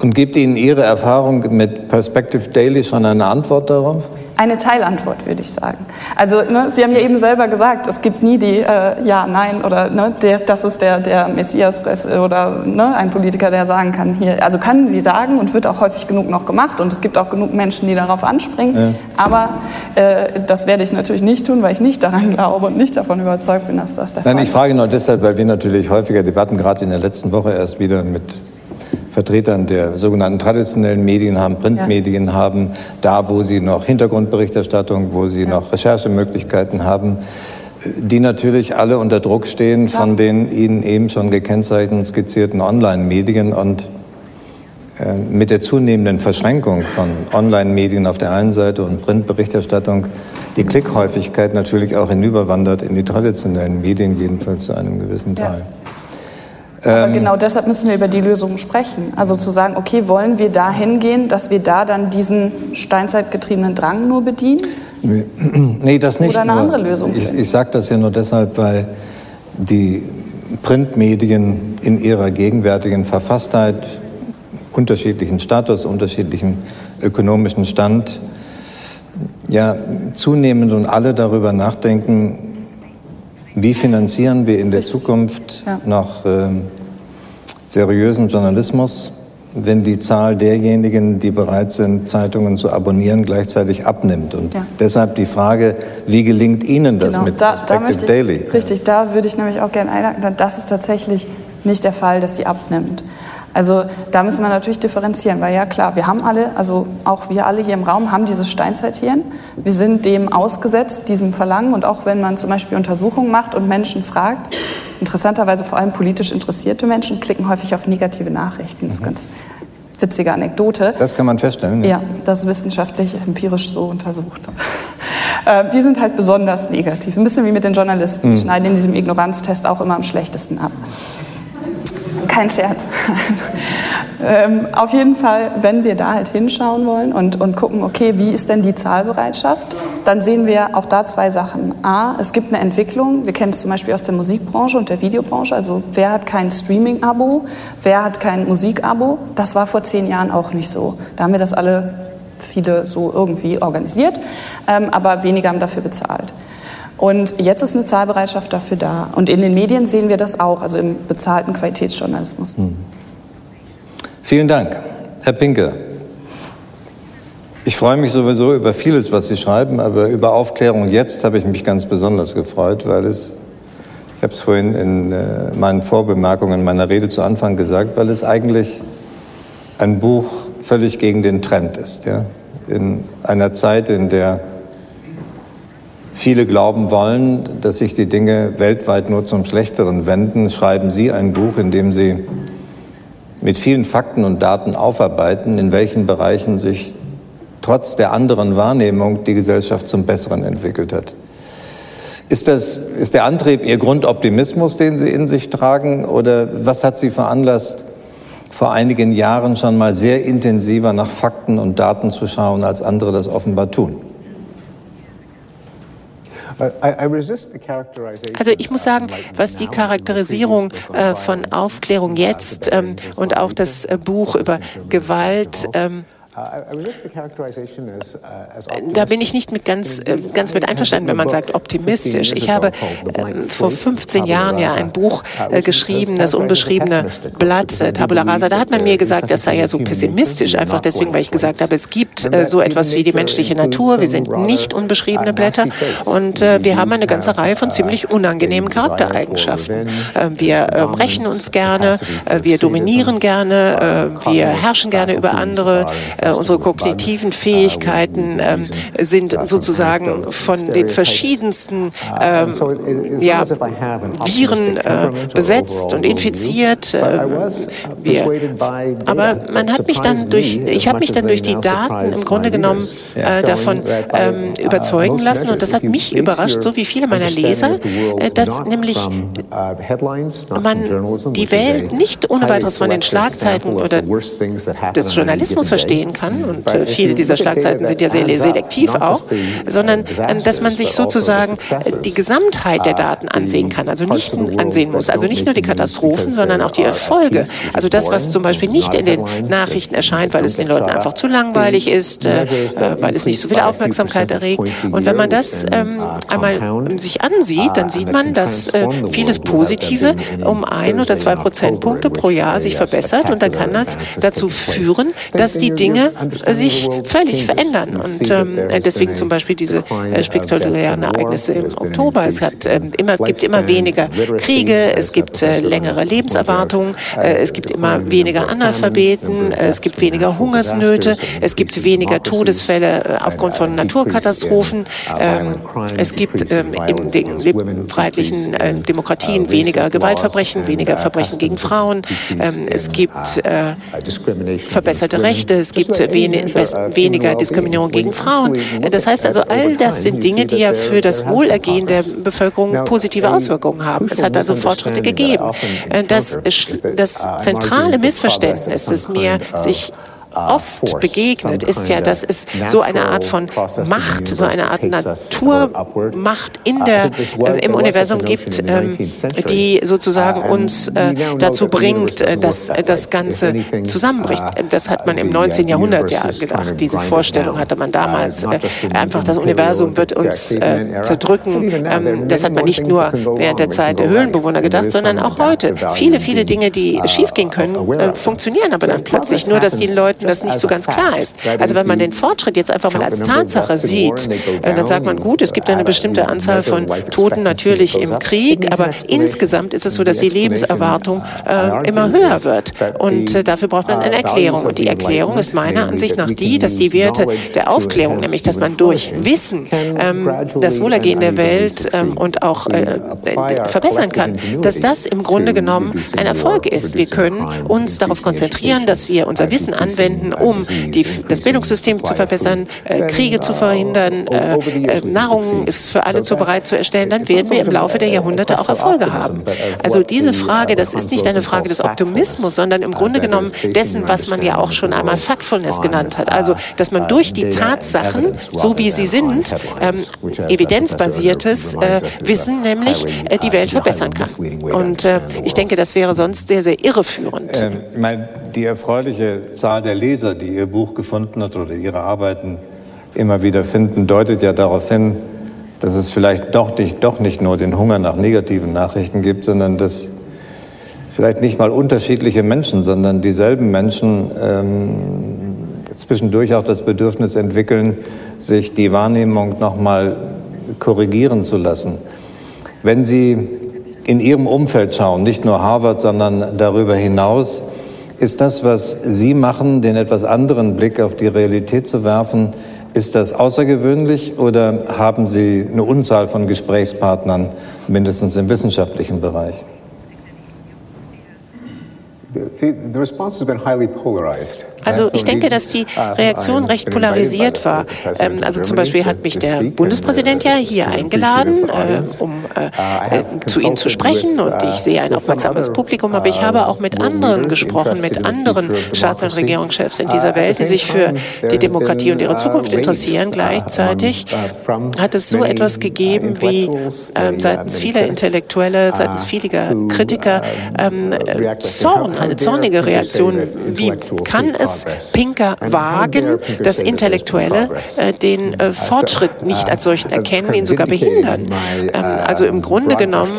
Und gibt Ihnen Ihre Erfahrung mit Perspective Daily schon eine Antwort darauf? Eine Teilantwort, würde ich sagen. Also, ne, Sie haben ja eben selber gesagt, es gibt nie die äh, Ja, Nein oder ne, der, das ist der, der Messias oder ne, ein Politiker, der sagen kann, hier, also kann sie sagen und wird auch häufig genug noch gemacht und es gibt auch genug Menschen, die darauf anspringen. Ja. Aber äh, das werde ich natürlich nicht tun, weil ich nicht daran glaube und nicht davon überzeugt bin, dass das der Fall ist. Nein, ich frage nur deshalb, weil wir natürlich häufiger Debatten, gerade in der letzten Woche erst wieder mit Vertretern der sogenannten traditionellen Medien haben, Printmedien ja. haben, da wo sie noch Hintergrundberichterstattung, wo sie ja. noch Recherchemöglichkeiten haben, die natürlich alle unter Druck stehen Klar. von den Ihnen eben schon gekennzeichneten skizzierten Online-Medien und äh, mit der zunehmenden Verschränkung von Online-Medien auf der einen Seite und Printberichterstattung die Klickhäufigkeit natürlich auch hinüberwandert in die traditionellen Medien, jedenfalls zu einem gewissen Teil. Ja. Aber ähm, genau deshalb müssen wir über die Lösungen sprechen. Also zu sagen, okay, wollen wir da hingehen, dass wir da dann diesen steinzeitgetriebenen Drang nur bedienen? Nee, das nicht. Oder eine andere Lösung? Ich, ich sage das ja nur deshalb, weil die Printmedien in ihrer gegenwärtigen Verfasstheit, unterschiedlichen Status, unterschiedlichen ökonomischen Stand, ja zunehmend und alle darüber nachdenken, wie finanzieren wir in der Zukunft ja. noch äh, seriösen Journalismus, wenn die Zahl derjenigen, die bereit sind, Zeitungen zu abonnieren, gleichzeitig abnimmt? Und ja. deshalb die Frage, wie gelingt Ihnen das genau. mit da, Perspective da Daily? Richtig, da würde ich nämlich auch gerne einhaken. Das ist tatsächlich nicht der Fall, dass sie abnimmt. Also da müssen wir natürlich differenzieren, weil ja klar, wir haben alle, also auch wir alle hier im Raum haben dieses Steinzeithirn. Wir sind dem ausgesetzt, diesem Verlangen und auch wenn man zum Beispiel Untersuchungen macht und Menschen fragt, interessanterweise vor allem politisch interessierte Menschen klicken häufig auf negative Nachrichten. Das ist mhm. ganz witzige Anekdote. Das kann man feststellen. Ja, ja das ist wissenschaftlich, empirisch so untersucht. Äh, die sind halt besonders negativ. Ein bisschen wie mit den Journalisten. Die mhm. schneiden in diesem Ignoranztest auch immer am schlechtesten ab. Kein Scherz. ähm, auf jeden Fall, wenn wir da halt hinschauen wollen und, und gucken, okay, wie ist denn die Zahlbereitschaft, dann sehen wir auch da zwei Sachen. A, es gibt eine Entwicklung, wir kennen es zum Beispiel aus der Musikbranche und der Videobranche, also wer hat kein Streaming-Abo, wer hat kein Musik-Abo, das war vor zehn Jahren auch nicht so. Da haben wir das alle viele so irgendwie organisiert, ähm, aber weniger haben dafür bezahlt. Und jetzt ist eine Zahlbereitschaft dafür da. Und in den Medien sehen wir das auch, also im bezahlten Qualitätsjournalismus. Hm. Vielen Dank. Herr Pinke, ich freue mich sowieso über vieles, was Sie schreiben, aber über Aufklärung jetzt habe ich mich ganz besonders gefreut, weil es, ich habe es vorhin in äh, meinen Vorbemerkungen meiner Rede zu Anfang gesagt, weil es eigentlich ein Buch völlig gegen den Trend ist. Ja? In einer Zeit, in der viele glauben wollen, dass sich die Dinge weltweit nur zum Schlechteren wenden, schreiben Sie ein Buch, in dem Sie mit vielen Fakten und Daten aufarbeiten, in welchen Bereichen sich trotz der anderen Wahrnehmung die Gesellschaft zum Besseren entwickelt hat. Ist, das, ist der Antrieb Ihr Grundoptimismus, den Sie in sich tragen, oder was hat Sie veranlasst, vor einigen Jahren schon mal sehr intensiver nach Fakten und Daten zu schauen, als andere das offenbar tun? Also ich muss sagen, was die Charakterisierung äh, von Aufklärung jetzt ähm, und auch das äh, Buch über Gewalt ähm, da bin ich nicht mit ganz, äh, ganz mit einverstanden, wenn man sagt optimistisch. Ich habe äh, vor 15 Jahren ja ein Buch äh, geschrieben, das unbeschriebene Blatt, Tabula Rasa. Da hat man mir gesagt, das sei ja so pessimistisch, einfach deswegen, weil ich gesagt habe, es gibt so etwas wie die menschliche Natur. Wir sind nicht unbeschriebene Blätter und wir haben eine ganze Reihe von ziemlich unangenehmen Charaktereigenschaften. wir rächen uns gerne, wir dominieren gerne, wir herrschen gerne über andere. Äh, unsere kognitiven Fähigkeiten ähm, sind sozusagen von den verschiedensten ähm, ja, Viren äh, besetzt und infiziert. Äh, wir, aber man hat mich dann durch, ich habe mich dann durch die Daten im Grunde genommen äh, davon ähm, überzeugen lassen und das hat mich überrascht, so wie viele meiner Leser, äh, dass nämlich man die Welt nicht ohne weiteres von den Schlagzeilen oder des Journalismus verstehen kann, und äh, viele dieser Schlagzeiten sind ja sehr selektiv auch, sondern ähm, dass man sich sozusagen äh, die Gesamtheit der Daten ansehen kann, also nicht ansehen muss, also nicht nur die Katastrophen, sondern auch die Erfolge. Also das, was zum Beispiel nicht in den Nachrichten erscheint, weil es den Leuten einfach zu langweilig ist, äh, weil es nicht so viel Aufmerksamkeit erregt. Und wenn man das ähm, einmal sich ansieht, dann sieht man, dass äh, vieles Positive um ein oder zwei Prozentpunkte pro Jahr sich verbessert. Und dann kann das dazu führen, dass die Dinge sich völlig verändern. Und ähm, deswegen zum Beispiel diese äh, spektakulären Ereignisse im Oktober. Es hat, äh, immer, gibt immer weniger Kriege, es gibt äh, längere Lebenserwartungen, äh, es gibt immer weniger Analphabeten, äh, es gibt weniger Hungersnöte, es gibt weniger Todesfälle äh, aufgrund von Naturkatastrophen, ähm, es gibt ähm, in den freiheitlichen Demokratien weniger Gewaltverbrechen, weniger Verbrechen gegen Frauen, ähm, es gibt verbesserte Rechte, es gibt weniger Diskriminierung gegen Frauen. Das heißt also, all das sind Dinge, die ja für das Wohlergehen der Bevölkerung positive Auswirkungen haben. Es hat also Fortschritte gegeben. Das, das zentrale Missverständnis, das mir sich oft begegnet, ist ja, dass es so eine Art von Macht, so eine Art Naturmacht in der, äh, im Universum gibt, ähm, die sozusagen uns äh, dazu bringt, äh, dass das Ganze zusammenbricht. Das hat man im 19. Jahrhundert ja gedacht. Diese Vorstellung hatte man damals. einfach das Universum wird uns zerdrücken. Ähm, das hat man nicht nur während der Zeit der Höhlenbewohner gedacht, sondern auch heute. Viele, viele Dinge, die schiefgehen können, funktionieren aber dann plötzlich. Nur, dass den Leuten das nicht so ganz klar ist. Also wenn man den Fortschritt jetzt einfach mal als Tatsache sieht, äh, dann sagt man, gut, es gibt eine bestimmte Anzahl von Toten natürlich im Krieg, aber insgesamt ist es so, dass die Lebenserwartung äh, immer höher wird. Und äh, dafür braucht man eine Erklärung. Und die Erklärung ist meiner Ansicht nach die, dass die Werte der Aufklärung, nämlich dass man durch Wissen ähm, das Wohlergehen der Welt ähm, und auch äh, verbessern kann, dass das im Grunde genommen ein Erfolg ist. Wir können uns darauf konzentrieren, dass wir unser Wissen anwenden, anwenden, um die, das Bildungssystem zu verbessern, äh, Kriege zu verhindern, äh, äh, Nahrung ist für alle bereit zu erstellen, dann werden wir im Laufe der Jahrhunderte auch Erfolge haben. Also diese Frage, das ist nicht eine Frage des Optimismus, sondern im Grunde genommen dessen, was man ja auch schon einmal Factfulness genannt hat. Also, dass man durch die Tatsachen, so wie sie sind, ähm, evidenzbasiertes äh, Wissen nämlich äh, die Welt verbessern kann. Und äh, ich denke, das wäre sonst sehr, sehr irreführend. Ähm, die erfreuliche Zahl der Leser, die Ihr Buch gefunden hat oder Ihre Arbeiten immer wieder finden, deutet ja darauf hin, dass es vielleicht doch nicht, doch nicht nur den Hunger nach negativen Nachrichten gibt, sondern dass vielleicht nicht mal unterschiedliche Menschen, sondern dieselben Menschen ähm, zwischendurch auch das Bedürfnis entwickeln, sich die Wahrnehmung nochmal korrigieren zu lassen. Wenn Sie in Ihrem Umfeld schauen, nicht nur Harvard, sondern darüber hinaus, ist das, was Sie machen, den etwas anderen Blick auf die Realität zu werfen, ist das außergewöhnlich oder haben Sie eine Unzahl von Gesprächspartnern, mindestens im wissenschaftlichen Bereich? Also ich denke, dass die Reaktion recht polarisiert war. Ähm, also zum Beispiel hat mich der Bundespräsident ja hier eingeladen, äh, um äh, äh, zu Ihnen zu sprechen und ich sehe ein aufmerksames Publikum, aber ich habe auch mit anderen gesprochen, mit anderen Staats- und Regierungschefs in dieser Welt, die sich für die Demokratie und ihre Zukunft interessieren. Gleichzeitig hat es so etwas gegeben wie äh, seitens vieler Intellektuelle, seitens vieler Kritiker ähm, Zorn, eine zornige Reaktion. Wie kann es Pinker wagen, das Intellektuelle äh, den äh, Fortschritt nicht als solchen erkennen, ihn sogar behindern? Ähm, also im Grunde genommen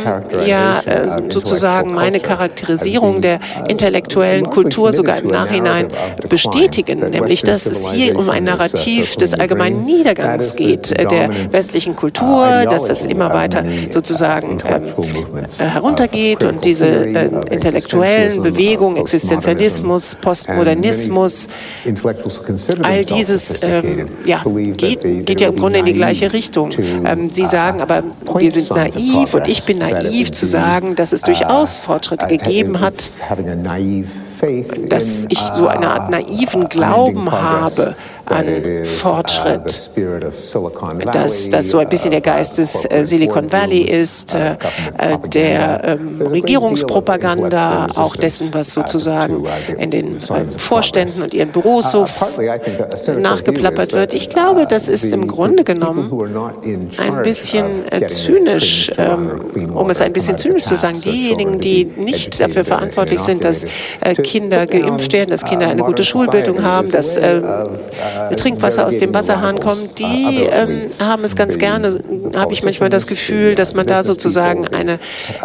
ja äh, sozusagen meine Charakterisierung der intellektuellen Kultur sogar im Nachhinein bestätigen, nämlich dass es hier um ein Narrativ des allgemeinen Niedergangs geht, der westlichen Kultur, dass das immer weiter sozusagen ähm, äh, heruntergeht und diese äh, intellektuellen Bewegungen, Existenzialismus, Postmodernismus, all dieses ähm, ja, geht, geht, ja im Grunde in die gleiche Richtung. Ähm, Sie sagen aber, wir sind naiv und ich bin naiv zu sagen, dass es durchaus Fortschritte gegeben hat dass ich so eine Art naiven Glauben habe an Fortschritt, dass das so ein bisschen der Geist des äh, Silicon Valley ist, äh, äh, der ähm, Regierungspropaganda, auch dessen, was sozusagen in den Vorständen und ihren Büros so nachgeplappert wird. Ich glaube, das ist im Grunde genommen ein bisschen zynisch, ähm, um es ein bisschen zynisch zu sagen, diejenigen, die nicht dafür verantwortlich sind, dass Kinder geimpft werden, dass Kinder eine gute Schulbildung haben, dass Trinkwasser aus dem Wasserhahn kommt, die ähm, haben es ganz gerne, habe ich manchmal das Gefühl, dass man da sozusagen eine,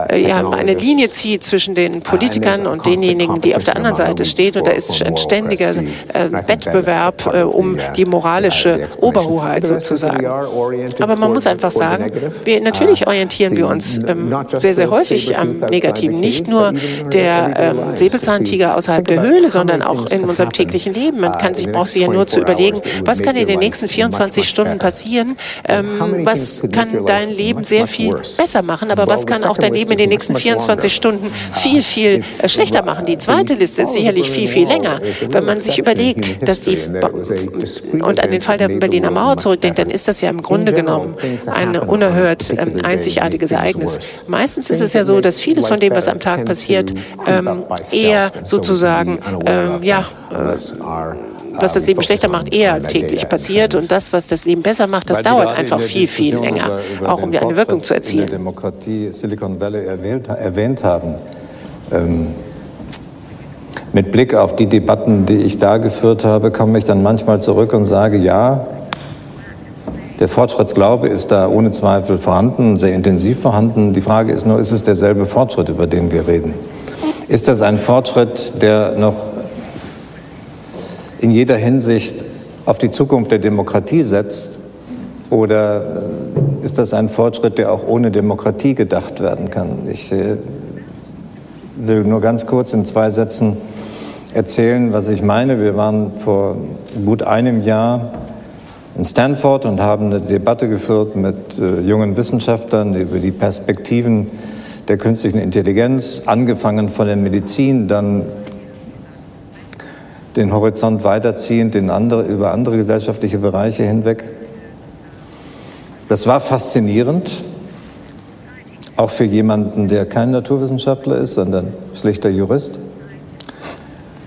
äh, ja, eine Linie zieht zwischen den Politikern und denjenigen, die auf der anderen Seite stehen. Und da ist ein ständiger äh, Wettbewerb äh, um die moralische Oberhoheit sozusagen. Aber man muss einfach sagen, wir, natürlich orientieren wir uns ähm, sehr, sehr häufig am Negativen. Nicht nur der ähm, Säbelzahntiger außerhalb der Höhle, sondern auch in unserem täglichen Leben. Man kann sich, braucht sich ja nur zu überlegen, was kann in den nächsten 24 Stunden passieren? Ähm, was kann dein Leben sehr viel besser machen? Aber was kann auch dein Leben in den nächsten 24 Stunden viel, viel äh, schlechter machen? Die zweite Liste ist sicherlich viel, viel länger. Wenn man sich überlegt, dass die und an den Fall der Berliner Mauer zurückdenkt, dann ist das ja im Grunde genommen ein unerhört ähm, einzigartiges Ereignis. Meistens ist es ja so, dass vieles von dem, was am Tag passiert, ähm, eher sozusagen ähm, ja, äh, was das Leben schlechter macht, eher täglich passiert. Und das, was das Leben besser macht, das dauert einfach viel, viel länger, auch um eine Wirkung zu erzielen. Demokratie Silicon Valley erwähnt, haben. Ähm, mit Blick auf die Debatten, die ich da geführt habe, komme ich dann manchmal zurück und sage, ja, der Fortschrittsglaube ist da ohne Zweifel vorhanden, sehr intensiv vorhanden. Die Frage ist nur, ist es derselbe Fortschritt, über den wir reden? Ist das ein Fortschritt, der noch in jeder Hinsicht auf die Zukunft der Demokratie setzt? Oder äh, ist das ein Fortschritt, der auch ohne Demokratie gedacht werden kann? Ich äh, will nur ganz kurz in zwei Sätzen erzählen, was ich meine. Wir waren vor gut einem Jahr in Stanford und haben eine Debatte geführt mit äh, jungen Wissenschaftlern über die Perspektiven der künstlichen Intelligenz, angefangen von der Medizin, dann den Horizont weiterziehend in andere, über andere gesellschaftliche Bereiche hinweg. Das war faszinierend, auch für jemanden, der kein Naturwissenschaftler ist, sondern schlichter Jurist.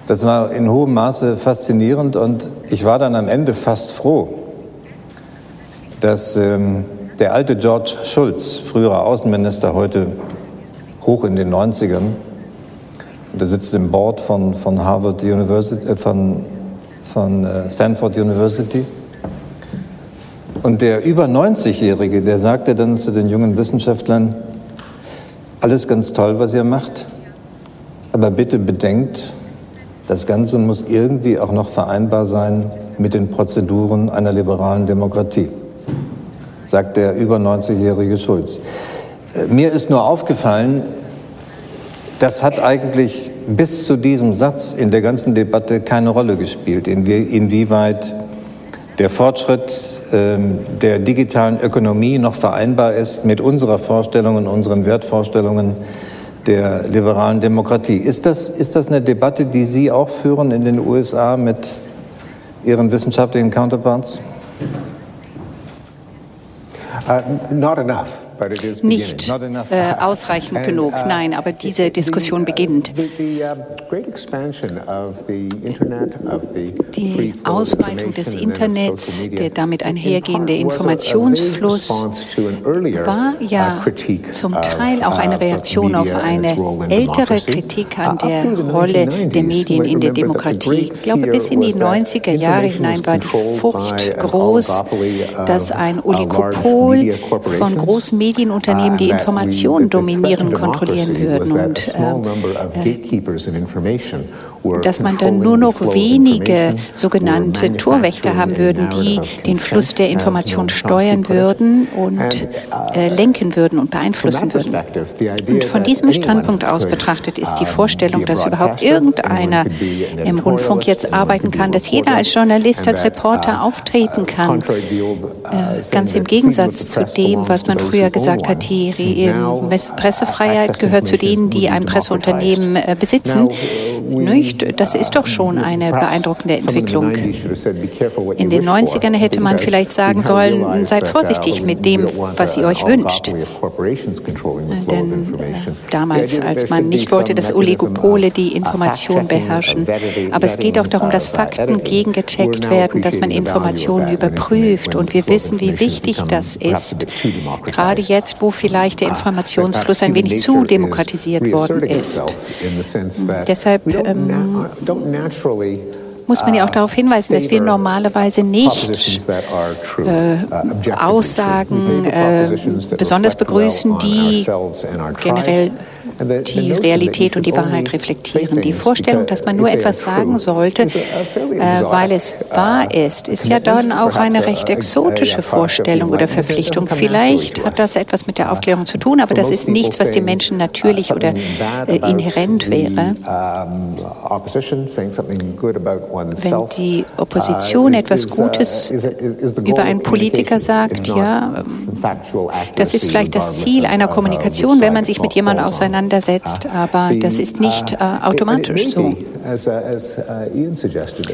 Das war in hohem Maße faszinierend und ich war dann am Ende fast froh, dass ähm, der alte George Schulz, früherer Außenminister, heute hoch in den 90ern, und er sitzt im Board von, von Harvard University, äh, von, von äh, Stanford University. Und der über 90-Jährige, der sagte dann zu den jungen Wissenschaftlern, alles ganz toll, was ihr macht, aber bitte bedenkt, das Ganze muss irgendwie auch noch vereinbar sein mit den Prozeduren einer liberalen Demokratie, sagt der über 90-jährige Schulz. Äh, mir ist nur aufgefallen, das hat eigentlich bis zu diesem Satz in der ganzen Debatte keine Rolle gespielt, inwieweit der Fortschritt ähm, der digitalen Ökonomie noch vereinbar ist mit unserer Vorstellung und unseren Wertvorstellungen der liberalen Demokratie. Ist das, ist das eine Debatte, die Sie auch führen in den USA mit Ihren wissenschaftlichen Counterparts? Uh, not enough nicht äh, ausreichend genug. Uh, Nein, aber diese Diskussion beginnt. Die Ausweitung des Internets, der damit einhergehende Informationsfluss, war ja zum Teil auch eine Reaktion auf eine ältere Kritik an der Rolle der Medien in der Demokratie. Ich glaube, bis in die 90er Jahre hinein war die Furcht groß, dass ein Oligopol von Großmedien Medienunternehmen die Informationen dominieren, kontrollieren würden. Und äh, dass man dann nur noch wenige sogenannte Torwächter haben würden, die den Fluss der Information steuern würden und äh, lenken würden und beeinflussen würden. Und von diesem Standpunkt aus betrachtet ist die Vorstellung, dass überhaupt irgendeiner im Rundfunk jetzt arbeiten kann, dass jeder als Journalist, als Reporter auftreten kann, äh, ganz im Gegensatz zu dem, was man früher gesagt hat, die Pressefreiheit gehört zu denen, die ein Presseunternehmen äh, besitzen. Nicht? Das ist doch schon eine beeindruckende Entwicklung. In den 90ern hätte man vielleicht sagen sollen, seid vorsichtig mit dem, was ihr euch wünscht. Denn äh, damals, als man nicht wollte, dass Oligopole die Information beherrschen. Aber es geht auch darum, dass Fakten gegengecheckt werden, dass man Informationen überprüft. Und wir wissen, wie wichtig das ist, gerade jetzt, wo vielleicht der Informationsfluss ein wenig zu demokratisiert worden ist. Deshalb ähm, muss man ja auch darauf hinweisen, dass wir normalerweise nicht äh, Aussagen äh, besonders begrüßen, die generell die Realität und die Wahrheit reflektieren. Die Vorstellung, dass man nur etwas sagen sollte, äh, weil es wahr ist, ist ja dann auch eine recht exotische Vorstellung oder Verpflichtung. Vielleicht hat das etwas mit der Aufklärung zu tun, aber das ist nichts, was den Menschen natürlich oder äh, inhärent wäre. Wenn die Opposition etwas Gutes über einen Politiker sagt, ja, das ist vielleicht das Ziel einer Kommunikation, wenn man sich mit jemandem auseinandersetzt, auseinandersetzt, aber das ist nicht äh, automatisch so.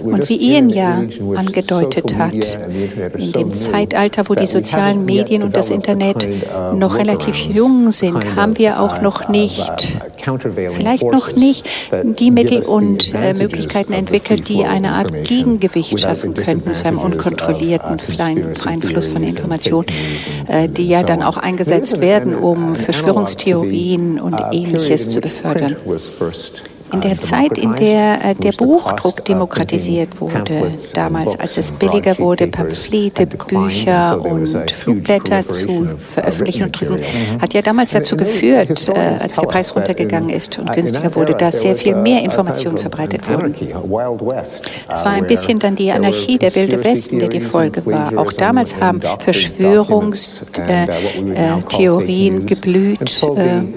Und wie Ian ja angedeutet hat, in dem Zeitalter, wo die sozialen Medien und das Internet noch relativ jung sind, haben wir auch noch nicht, vielleicht noch nicht die Mittel und äh, Möglichkeiten entwickelt, die eine Art Gegengewicht schaffen könnten zu einem unkontrollierten freien Fluss von Informationen, äh, die ja dann auch eingesetzt werden, um Verschwörungstheorien und Ähnliches zu befördern. In der Zeit, in der äh, der Buchdruck demokratisiert wurde, damals, als es billiger wurde, Pamphlete, Bücher und Flugblätter zu veröffentlichen und drücken, hat ja damals dazu geführt, äh, als der Preis runtergegangen ist und günstiger wurde, dass sehr viel mehr Informationen verbreitet wurden. Es war ein bisschen dann die Anarchie, der wilde Westen, der die Folge war. Auch damals haben Verschwörungstheorien äh, geblüht und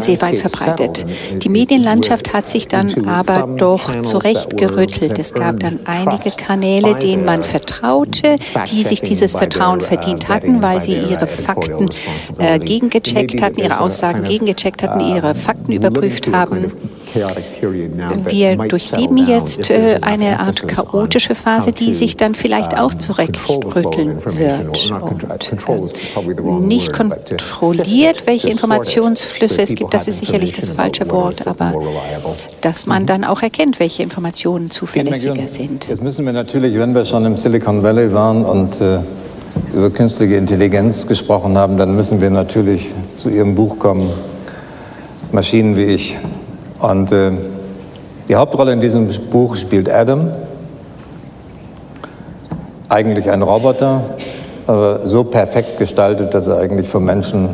sehr weit verbreitet. Die Medienlandschaft hat sich dann aber doch zurechtgerüttelt. Es gab dann einige Kanäle, denen man vertraute, die sich dieses Vertrauen verdient hatten, weil sie ihre Fakten äh, gegengecheckt hatten, ihre Aussagen gegengecheckt hatten, ihre Fakten überprüft haben. Wir durchleben jetzt äh, eine Art chaotische Phase, die sich dann vielleicht auch zurechtrütteln wird. Und äh, nicht kontrolliert, welche Informationsflüsse es gibt, das ist sicherlich das falsche Wort, aber dass man dann auch erkennt, welche Informationen zuverlässiger sind. Jetzt müssen wir natürlich, wenn wir schon im Silicon Valley waren und äh, über künstliche Intelligenz gesprochen haben, dann müssen wir natürlich zu Ihrem Buch kommen, Maschinen wie ich. Und äh, die Hauptrolle in diesem Buch spielt Adam, eigentlich ein Roboter, aber so perfekt gestaltet, dass er eigentlich vom Menschen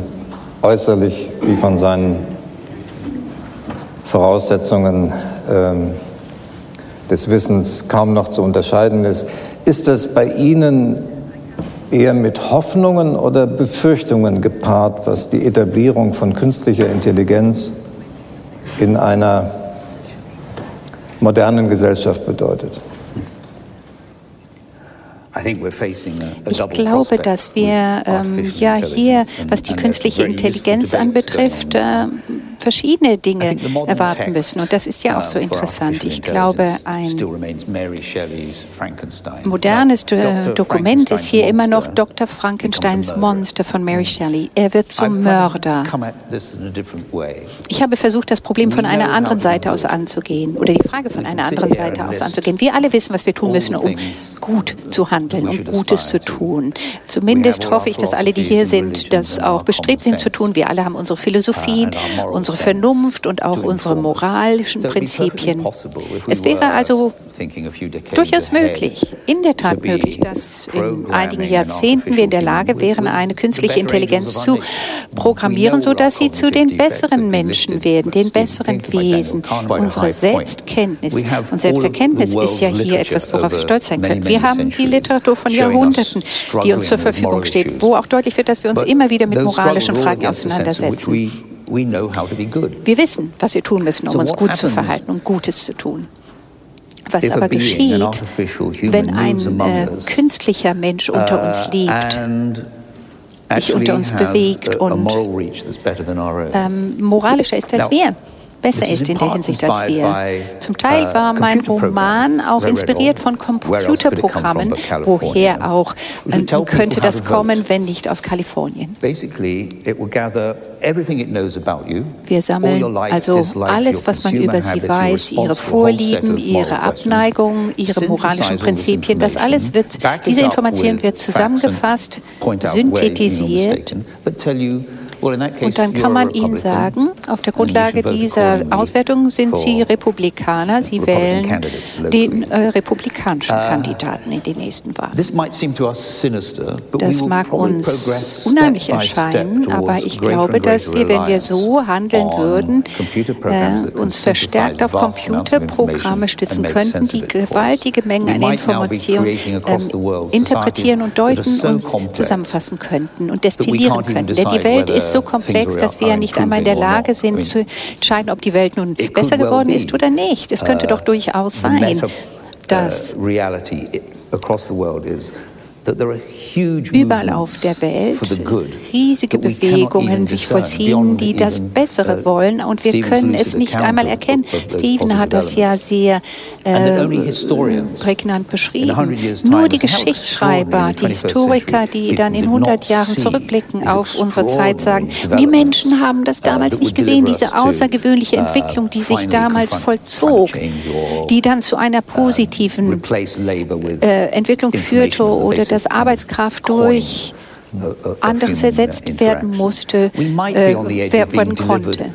äußerlich wie von seinen Voraussetzungen äh, des Wissens kaum noch zu unterscheiden ist. Ist das bei Ihnen eher mit Hoffnungen oder Befürchtungen gepaart, was die Etablierung von künstlicher Intelligenz in einer modernen Gesellschaft bedeutet. Ich glaube, dass wir ähm, ja hier, was die künstliche Intelligenz anbetrifft, äh, verschiedene Dinge erwarten müssen. Und das ist ja auch so interessant. Ich glaube, ein modernes Dokument ist hier immer noch Dr. Frankensteins Monster von Mary Shelley. Er wird zum Mörder. Ich habe versucht, das Problem von einer anderen Seite aus anzugehen oder die Frage von einer anderen Seite aus anzugehen. Wir alle wissen, was wir tun müssen, um gut zu handeln, um Gutes zu tun. Zumindest hoffe ich, dass alle, die hier sind, das auch bestrebt sind zu tun. Wir alle haben unsere Philosophien, unsere Vernunft und auch unsere moralischen Prinzipien. Es wäre also durchaus möglich, in der Tat möglich, dass in einigen Jahrzehnten wir in der Lage wären, eine künstliche Intelligenz zu programmieren, sodass sie zu den besseren Menschen werden, den besseren Wesen. Unsere Selbstkenntnis und Selbsterkenntnis ist ja hier etwas, worauf wir stolz sein können. Wir haben die Literatur von Jahrhunderten, die uns zur Verfügung steht, wo auch deutlich wird, dass wir uns immer wieder mit moralischen Fragen auseinandersetzen. Wir wissen, was wir tun müssen, um uns gut zu verhalten, um Gutes zu tun. Was aber geschieht, wenn ein äh, künstlicher Mensch unter uns uh, lebt, sich unter uns bewegt und ähm, moralischer ist als wir, besser ist in der Hinsicht als wir. Zum Teil uh, war mein Roman auch inspiriert von Computerprogrammen. Woher auch könnte das kommen, wenn nicht aus Kalifornien? Wir sammeln also alles, was man über sie weiß, ihre Vorlieben, ihre Abneigungen, ihre moralischen Prinzipien, das alles wird, diese Information wird zusammengefasst, synthetisiert und dann kann man ihnen sagen, auf der Grundlage dieser Auswertung sind Sie Republikaner, Sie wählen den äh, republikanischen uh, Kandidaten in die nächsten Wahlen. Das mag uns unheimlich erscheinen, aber ich glaube, dass wir, wenn wir so handeln würden, äh, uns verstärkt auf Computerprogramme stützen könnten, die gewaltige Mengen an Informationen ähm, interpretieren und deuten und zusammenfassen könnten und destillieren könnten. Denn die Welt ist so komplex, dass wir ja nicht einmal in der Lage sind zu entscheiden, ob die Welt nun besser geworden ist oder nicht. Es könnte doch durchaus sein, dass überall auf der Welt riesige Bewegungen sich vollziehen, die das Bessere uh, wollen und wir können es nicht einmal erkennen. Stephen hat das ja sehr äh, prägnant beschrieben. Nur die Geschichtsschreiber, die Historiker, die dann in 100 Jahren zurückblicken auf unsere Zeit, sagen, die Menschen haben das uh, damals nicht gesehen, diese außergewöhnliche uh, Entwicklung, die sich damals vollzog, die dann zu einer positiven äh, Entwicklung führte oder dass Arbeitskraft durch anderes ersetzt werden musste, äh, werden konnte.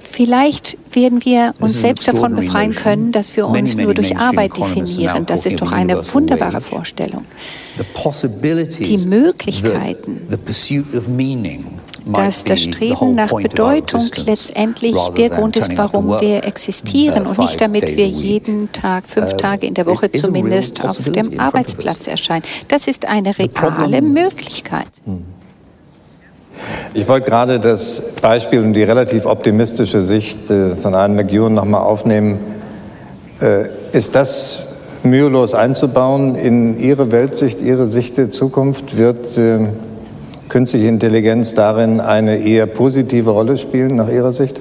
Vielleicht werden wir uns selbst davon befreien können, dass wir uns nur durch Arbeit definieren. Das ist doch eine wunderbare Vorstellung. Die Möglichkeiten, dass das Streben nach Bedeutung letztendlich der Grund ist, warum wir existieren und nicht damit wir jeden Tag, fünf uh, Tage in der Woche zumindest auf dem Arbeitsplatz erscheinen. Das ist eine reale Möglichkeit. Hm. Ich wollte gerade das Beispiel und die relativ optimistische Sicht äh, von Anne McEwan nochmal aufnehmen. Äh, ist das mühelos einzubauen in Ihre Weltsicht, Ihre Sicht der Zukunft? Wird äh, künstliche Intelligenz darin eine eher positive Rolle spielen, nach Ihrer Sicht?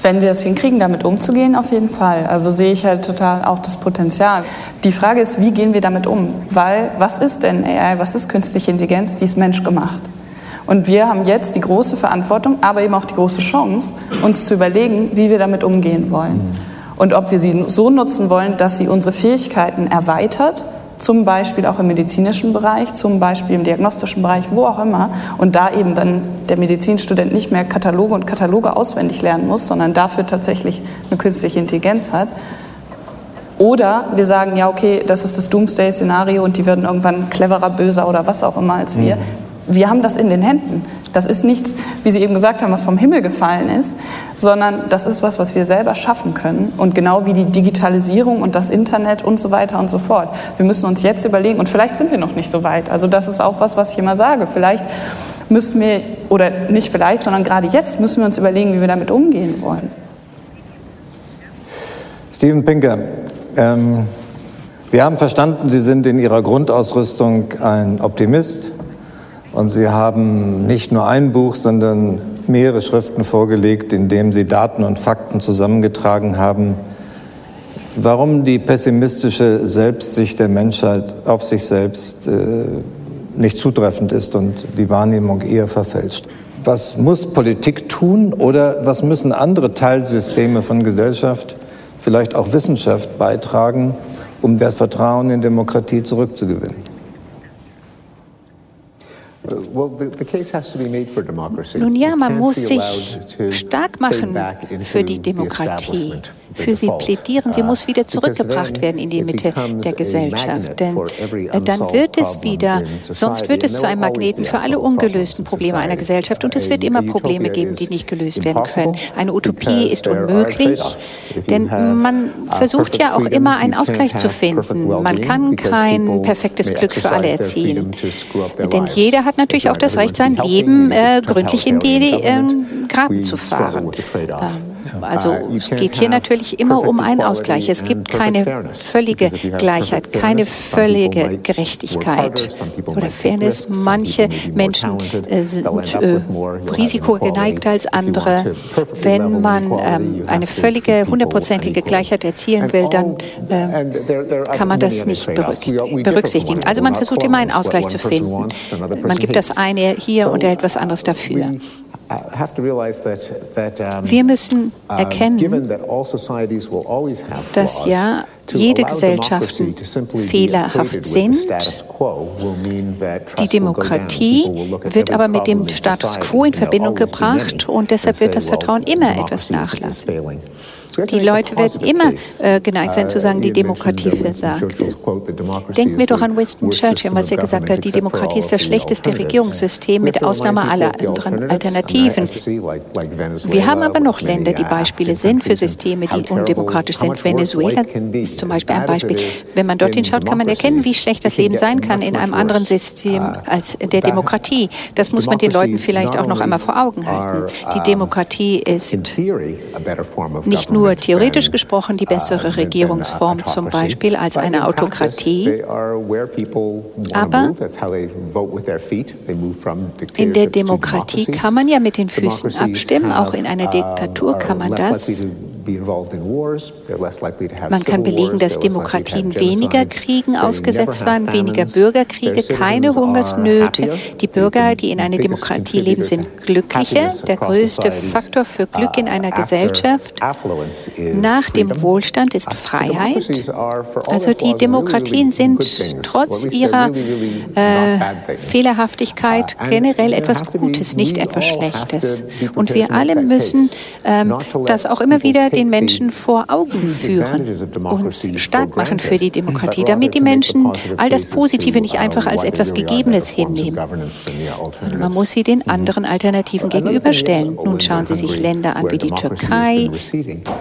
Wenn wir es hinkriegen, damit umzugehen, auf jeden Fall. Also sehe ich halt total auch das Potenzial. Die Frage ist, wie gehen wir damit um? Weil, was ist denn AI, was ist künstliche Intelligenz? Die ist menschgemacht. Und wir haben jetzt die große Verantwortung, aber eben auch die große Chance, uns zu überlegen, wie wir damit umgehen wollen. Und ob wir sie so nutzen wollen, dass sie unsere Fähigkeiten erweitert zum Beispiel auch im medizinischen Bereich, zum Beispiel im diagnostischen Bereich, wo auch immer. Und da eben dann der Medizinstudent nicht mehr Kataloge und Kataloge auswendig lernen muss, sondern dafür tatsächlich eine künstliche Intelligenz hat. Oder wir sagen, ja, okay, das ist das Doomsday-Szenario und die werden irgendwann cleverer, böser oder was auch immer als wir. Mhm wir haben das in den Händen. Das ist nichts, wie Sie eben gesagt haben, was vom Himmel gefallen ist, sondern das ist was, was wir selber schaffen können. Und genau wie die Digitalisierung und das Internet und so weiter und so fort. Wir müssen uns jetzt überlegen, und vielleicht sind wir noch nicht so weit. Also das ist auch was, was ich immer sage. Vielleicht müssen wir, oder nicht vielleicht, sondern gerade jetzt müssen wir uns überlegen, wie wir damit umgehen wollen. Steven Pinker, ähm, wir haben verstanden, Sie sind in Ihrer Grundausrüstung ein Optimist Und Sie haben nicht nur ein Buch, sondern mehrere Schriften vorgelegt, in denen Sie Daten und Fakten zusammengetragen haben, warum die pessimistische Selbstsicht der Menschheit auf sich selbst äh, nicht zutreffend ist und die Wahrnehmung eher verfälscht. Was muss Politik tun oder was müssen andere Teilsysteme von Gesellschaft, vielleicht auch Wissenschaft beitragen, um das Vertrauen in Demokratie zurückzugewinnen? Nun ja, man muss sich stark machen für die Demokratie. Für sie plädieren. Sie muss wieder zurückgebracht werden in die Mitte der Gesellschaft. Denn äh, dann wird es wieder, sonst wird es zu einem Magneten für alle ungelösten Probleme einer Gesellschaft. Und es wird immer Probleme geben, die nicht gelöst werden können. Eine Utopie ist unmöglich, denn man versucht ja auch immer einen Ausgleich zu finden. Man kann kein perfektes Glück für alle erzielen. Denn jeder hat natürlich auch das Recht, sein Leben äh, gründlich in die äh, Graben zu fahren. Also es geht hier natürlich immer um einen Ausgleich. Es gibt keine völlige Gleichheit, keine völlige Gerechtigkeit oder Fairness. Manche Menschen äh, sind äh, risikogeneigter als andere. Wenn man ähm, eine völlige, hundertprozentige Gleichheit erzielen will, dann äh, kann man das nicht berücksichtigen. Also man versucht immer einen Ausgleich zu finden. Man gibt das eine hier und erhält was anderes dafür. Wir müssen erkennen, dass ja jede Gesellschaft fehlerhaft sind. Die Demokratie wird aber mit dem Status quo in Verbindung gebracht und deshalb wird das Vertrauen immer etwas nachlassen. Die Leute werden immer äh, geneigt sein zu sagen, die Demokratie versagt. Denken wir doch an Winston Churchill, was er gesagt hat, die Demokratie ist das schlechteste Regierungssystem mit Ausnahme aller anderen Alternativen. Wir haben aber noch Länder, die Beispiele sind für Systeme, die undemokratisch sind. Venezuela ist zum Beispiel ein Beispiel. Wenn man dorthin schaut, kann man erkennen, wie schlecht das Leben sein kann in einem anderen System als der Demokratie. Das muss man den Leuten vielleicht auch noch einmal vor Augen halten. Die Demokratie ist nicht nur theoretisch gesprochen die bessere Regierungsform zum Beispiel als eine Autokratie. Aber in der Demokratie kann man ja mit den Füßen abstimmen, auch in einer Diktatur kann man das. Man kann belegen, dass Demokratien weniger Kriegen ausgesetzt waren, weniger Bürgerkriege, keine Hungersnöte. Die Bürger, die in einer Demokratie leben, sind glücklicher. Der größte Faktor für Glück in einer Gesellschaft nach dem Wohlstand ist Freiheit. Also die Demokratien sind trotz ihrer äh, Fehlerhaftigkeit generell etwas Gutes, nicht etwas Schlechtes. Und wir alle müssen ähm, das auch immer wieder den Menschen vor Augen führen, uns stark machen für die Demokratie, damit die Menschen all das Positive nicht einfach als etwas Gegebenes hinnehmen, sondern man muss sie den anderen Alternativen gegenüberstellen. Nun schauen Sie sich Länder an wie die Türkei,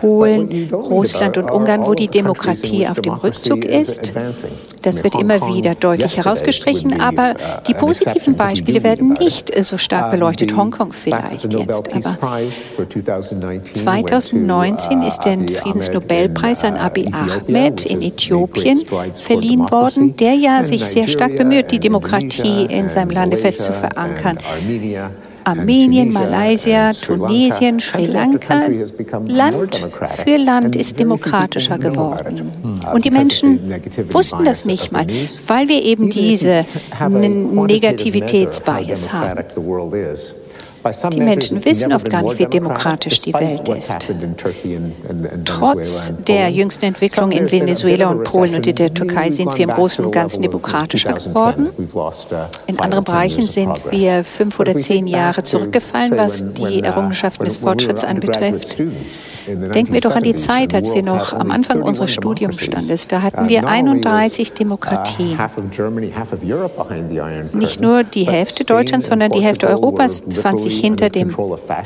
Polen, Russland und Ungarn, wo die Demokratie auf dem Rückzug ist. Das wird immer wieder deutlich herausgestrichen, aber die positiven Beispiele werden nicht so stark beleuchtet. Hongkong vielleicht jetzt, aber 2019 2019 ist der Friedensnobelpreis an Abiy Ahmed in Äthiopien verliehen worden, der ja sich sehr stark bemüht, die Demokratie in seinem Lande fest zu verankern. Armenien, Malaysia, Tunesien, Sri Lanka. Land für Land ist demokratischer geworden. Und die Menschen wussten das nicht mal, weil wir eben diese Negativitätsbias haben. Die Menschen wissen oft gar nicht, wie demokratisch die Welt ist. Trotz der jüngsten Entwicklung in Venezuela und Polen und in der Türkei sind wir im Großen und Ganzen demokratischer geworden. In anderen Bereichen sind wir fünf oder zehn Jahre zurückgefallen, was die Errungenschaften des Fortschritts anbetrifft. Denken wir doch an die Zeit, als wir noch am Anfang unseres Studiums standen. Da hatten wir 31 Demokratien. Nicht nur die Hälfte Deutschlands, sondern die Hälfte Europas befand sich sich hinter dem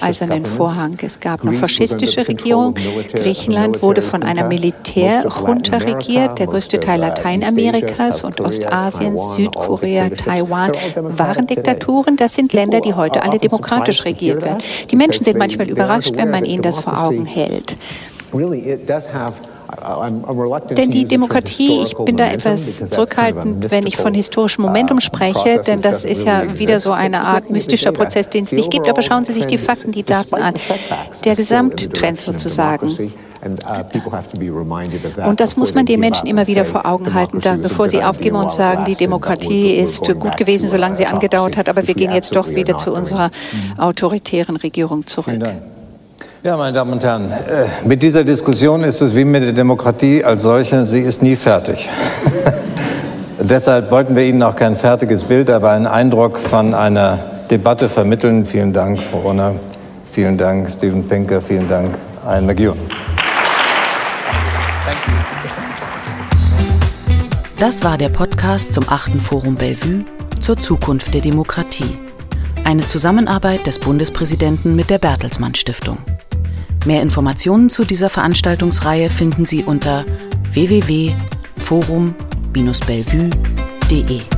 eisernen Vorhang. Es gab noch faschistische Regierungen. Griechenland wurde von einer Militärjunta regiert. Der größte Teil Lateinamerikas und Ostasiens, Südkorea, Taiwan waren Diktaturen. Das sind Länder, die heute alle demokratisch regiert werden. Die Menschen sind manchmal überrascht, wenn man ihnen das vor Augen hält. Denn die Demokratie, ich bin da etwas zurückhaltend, wenn ich von historischem Momentum spreche, denn das ist ja wieder so eine Art mystischer Prozess, den es nicht gibt. Aber schauen Sie sich die Fakten, die Daten an. Der Gesamttrend sozusagen. Und das muss man den Menschen immer wieder vor Augen halten, da, bevor sie aufgeben und sagen, die Demokratie ist gut gewesen, solange sie angedauert hat, aber wir gehen jetzt doch wieder zu unserer autoritären Regierung zurück. Ja, meine Damen und Herren, äh, mit dieser Diskussion ist es wie mit der Demokratie als solche, sie ist nie fertig. Deshalb wollten wir Ihnen auch kein fertiges Bild, aber einen Eindruck von einer Debatte vermitteln. Vielen Dank, Frau Runner. Vielen Dank, Steven Pinker. Vielen Dank, Ian McEwan. Das war der Podcast zum 8. Forum Bellevue zur Zukunft der Demokratie. Eine Zusammenarbeit des Bundespräsidenten mit der Bertelsmann Stiftung. Mehr Informationen zu dieser Veranstaltungsreihe finden Sie unter www.forum-bellevue.de.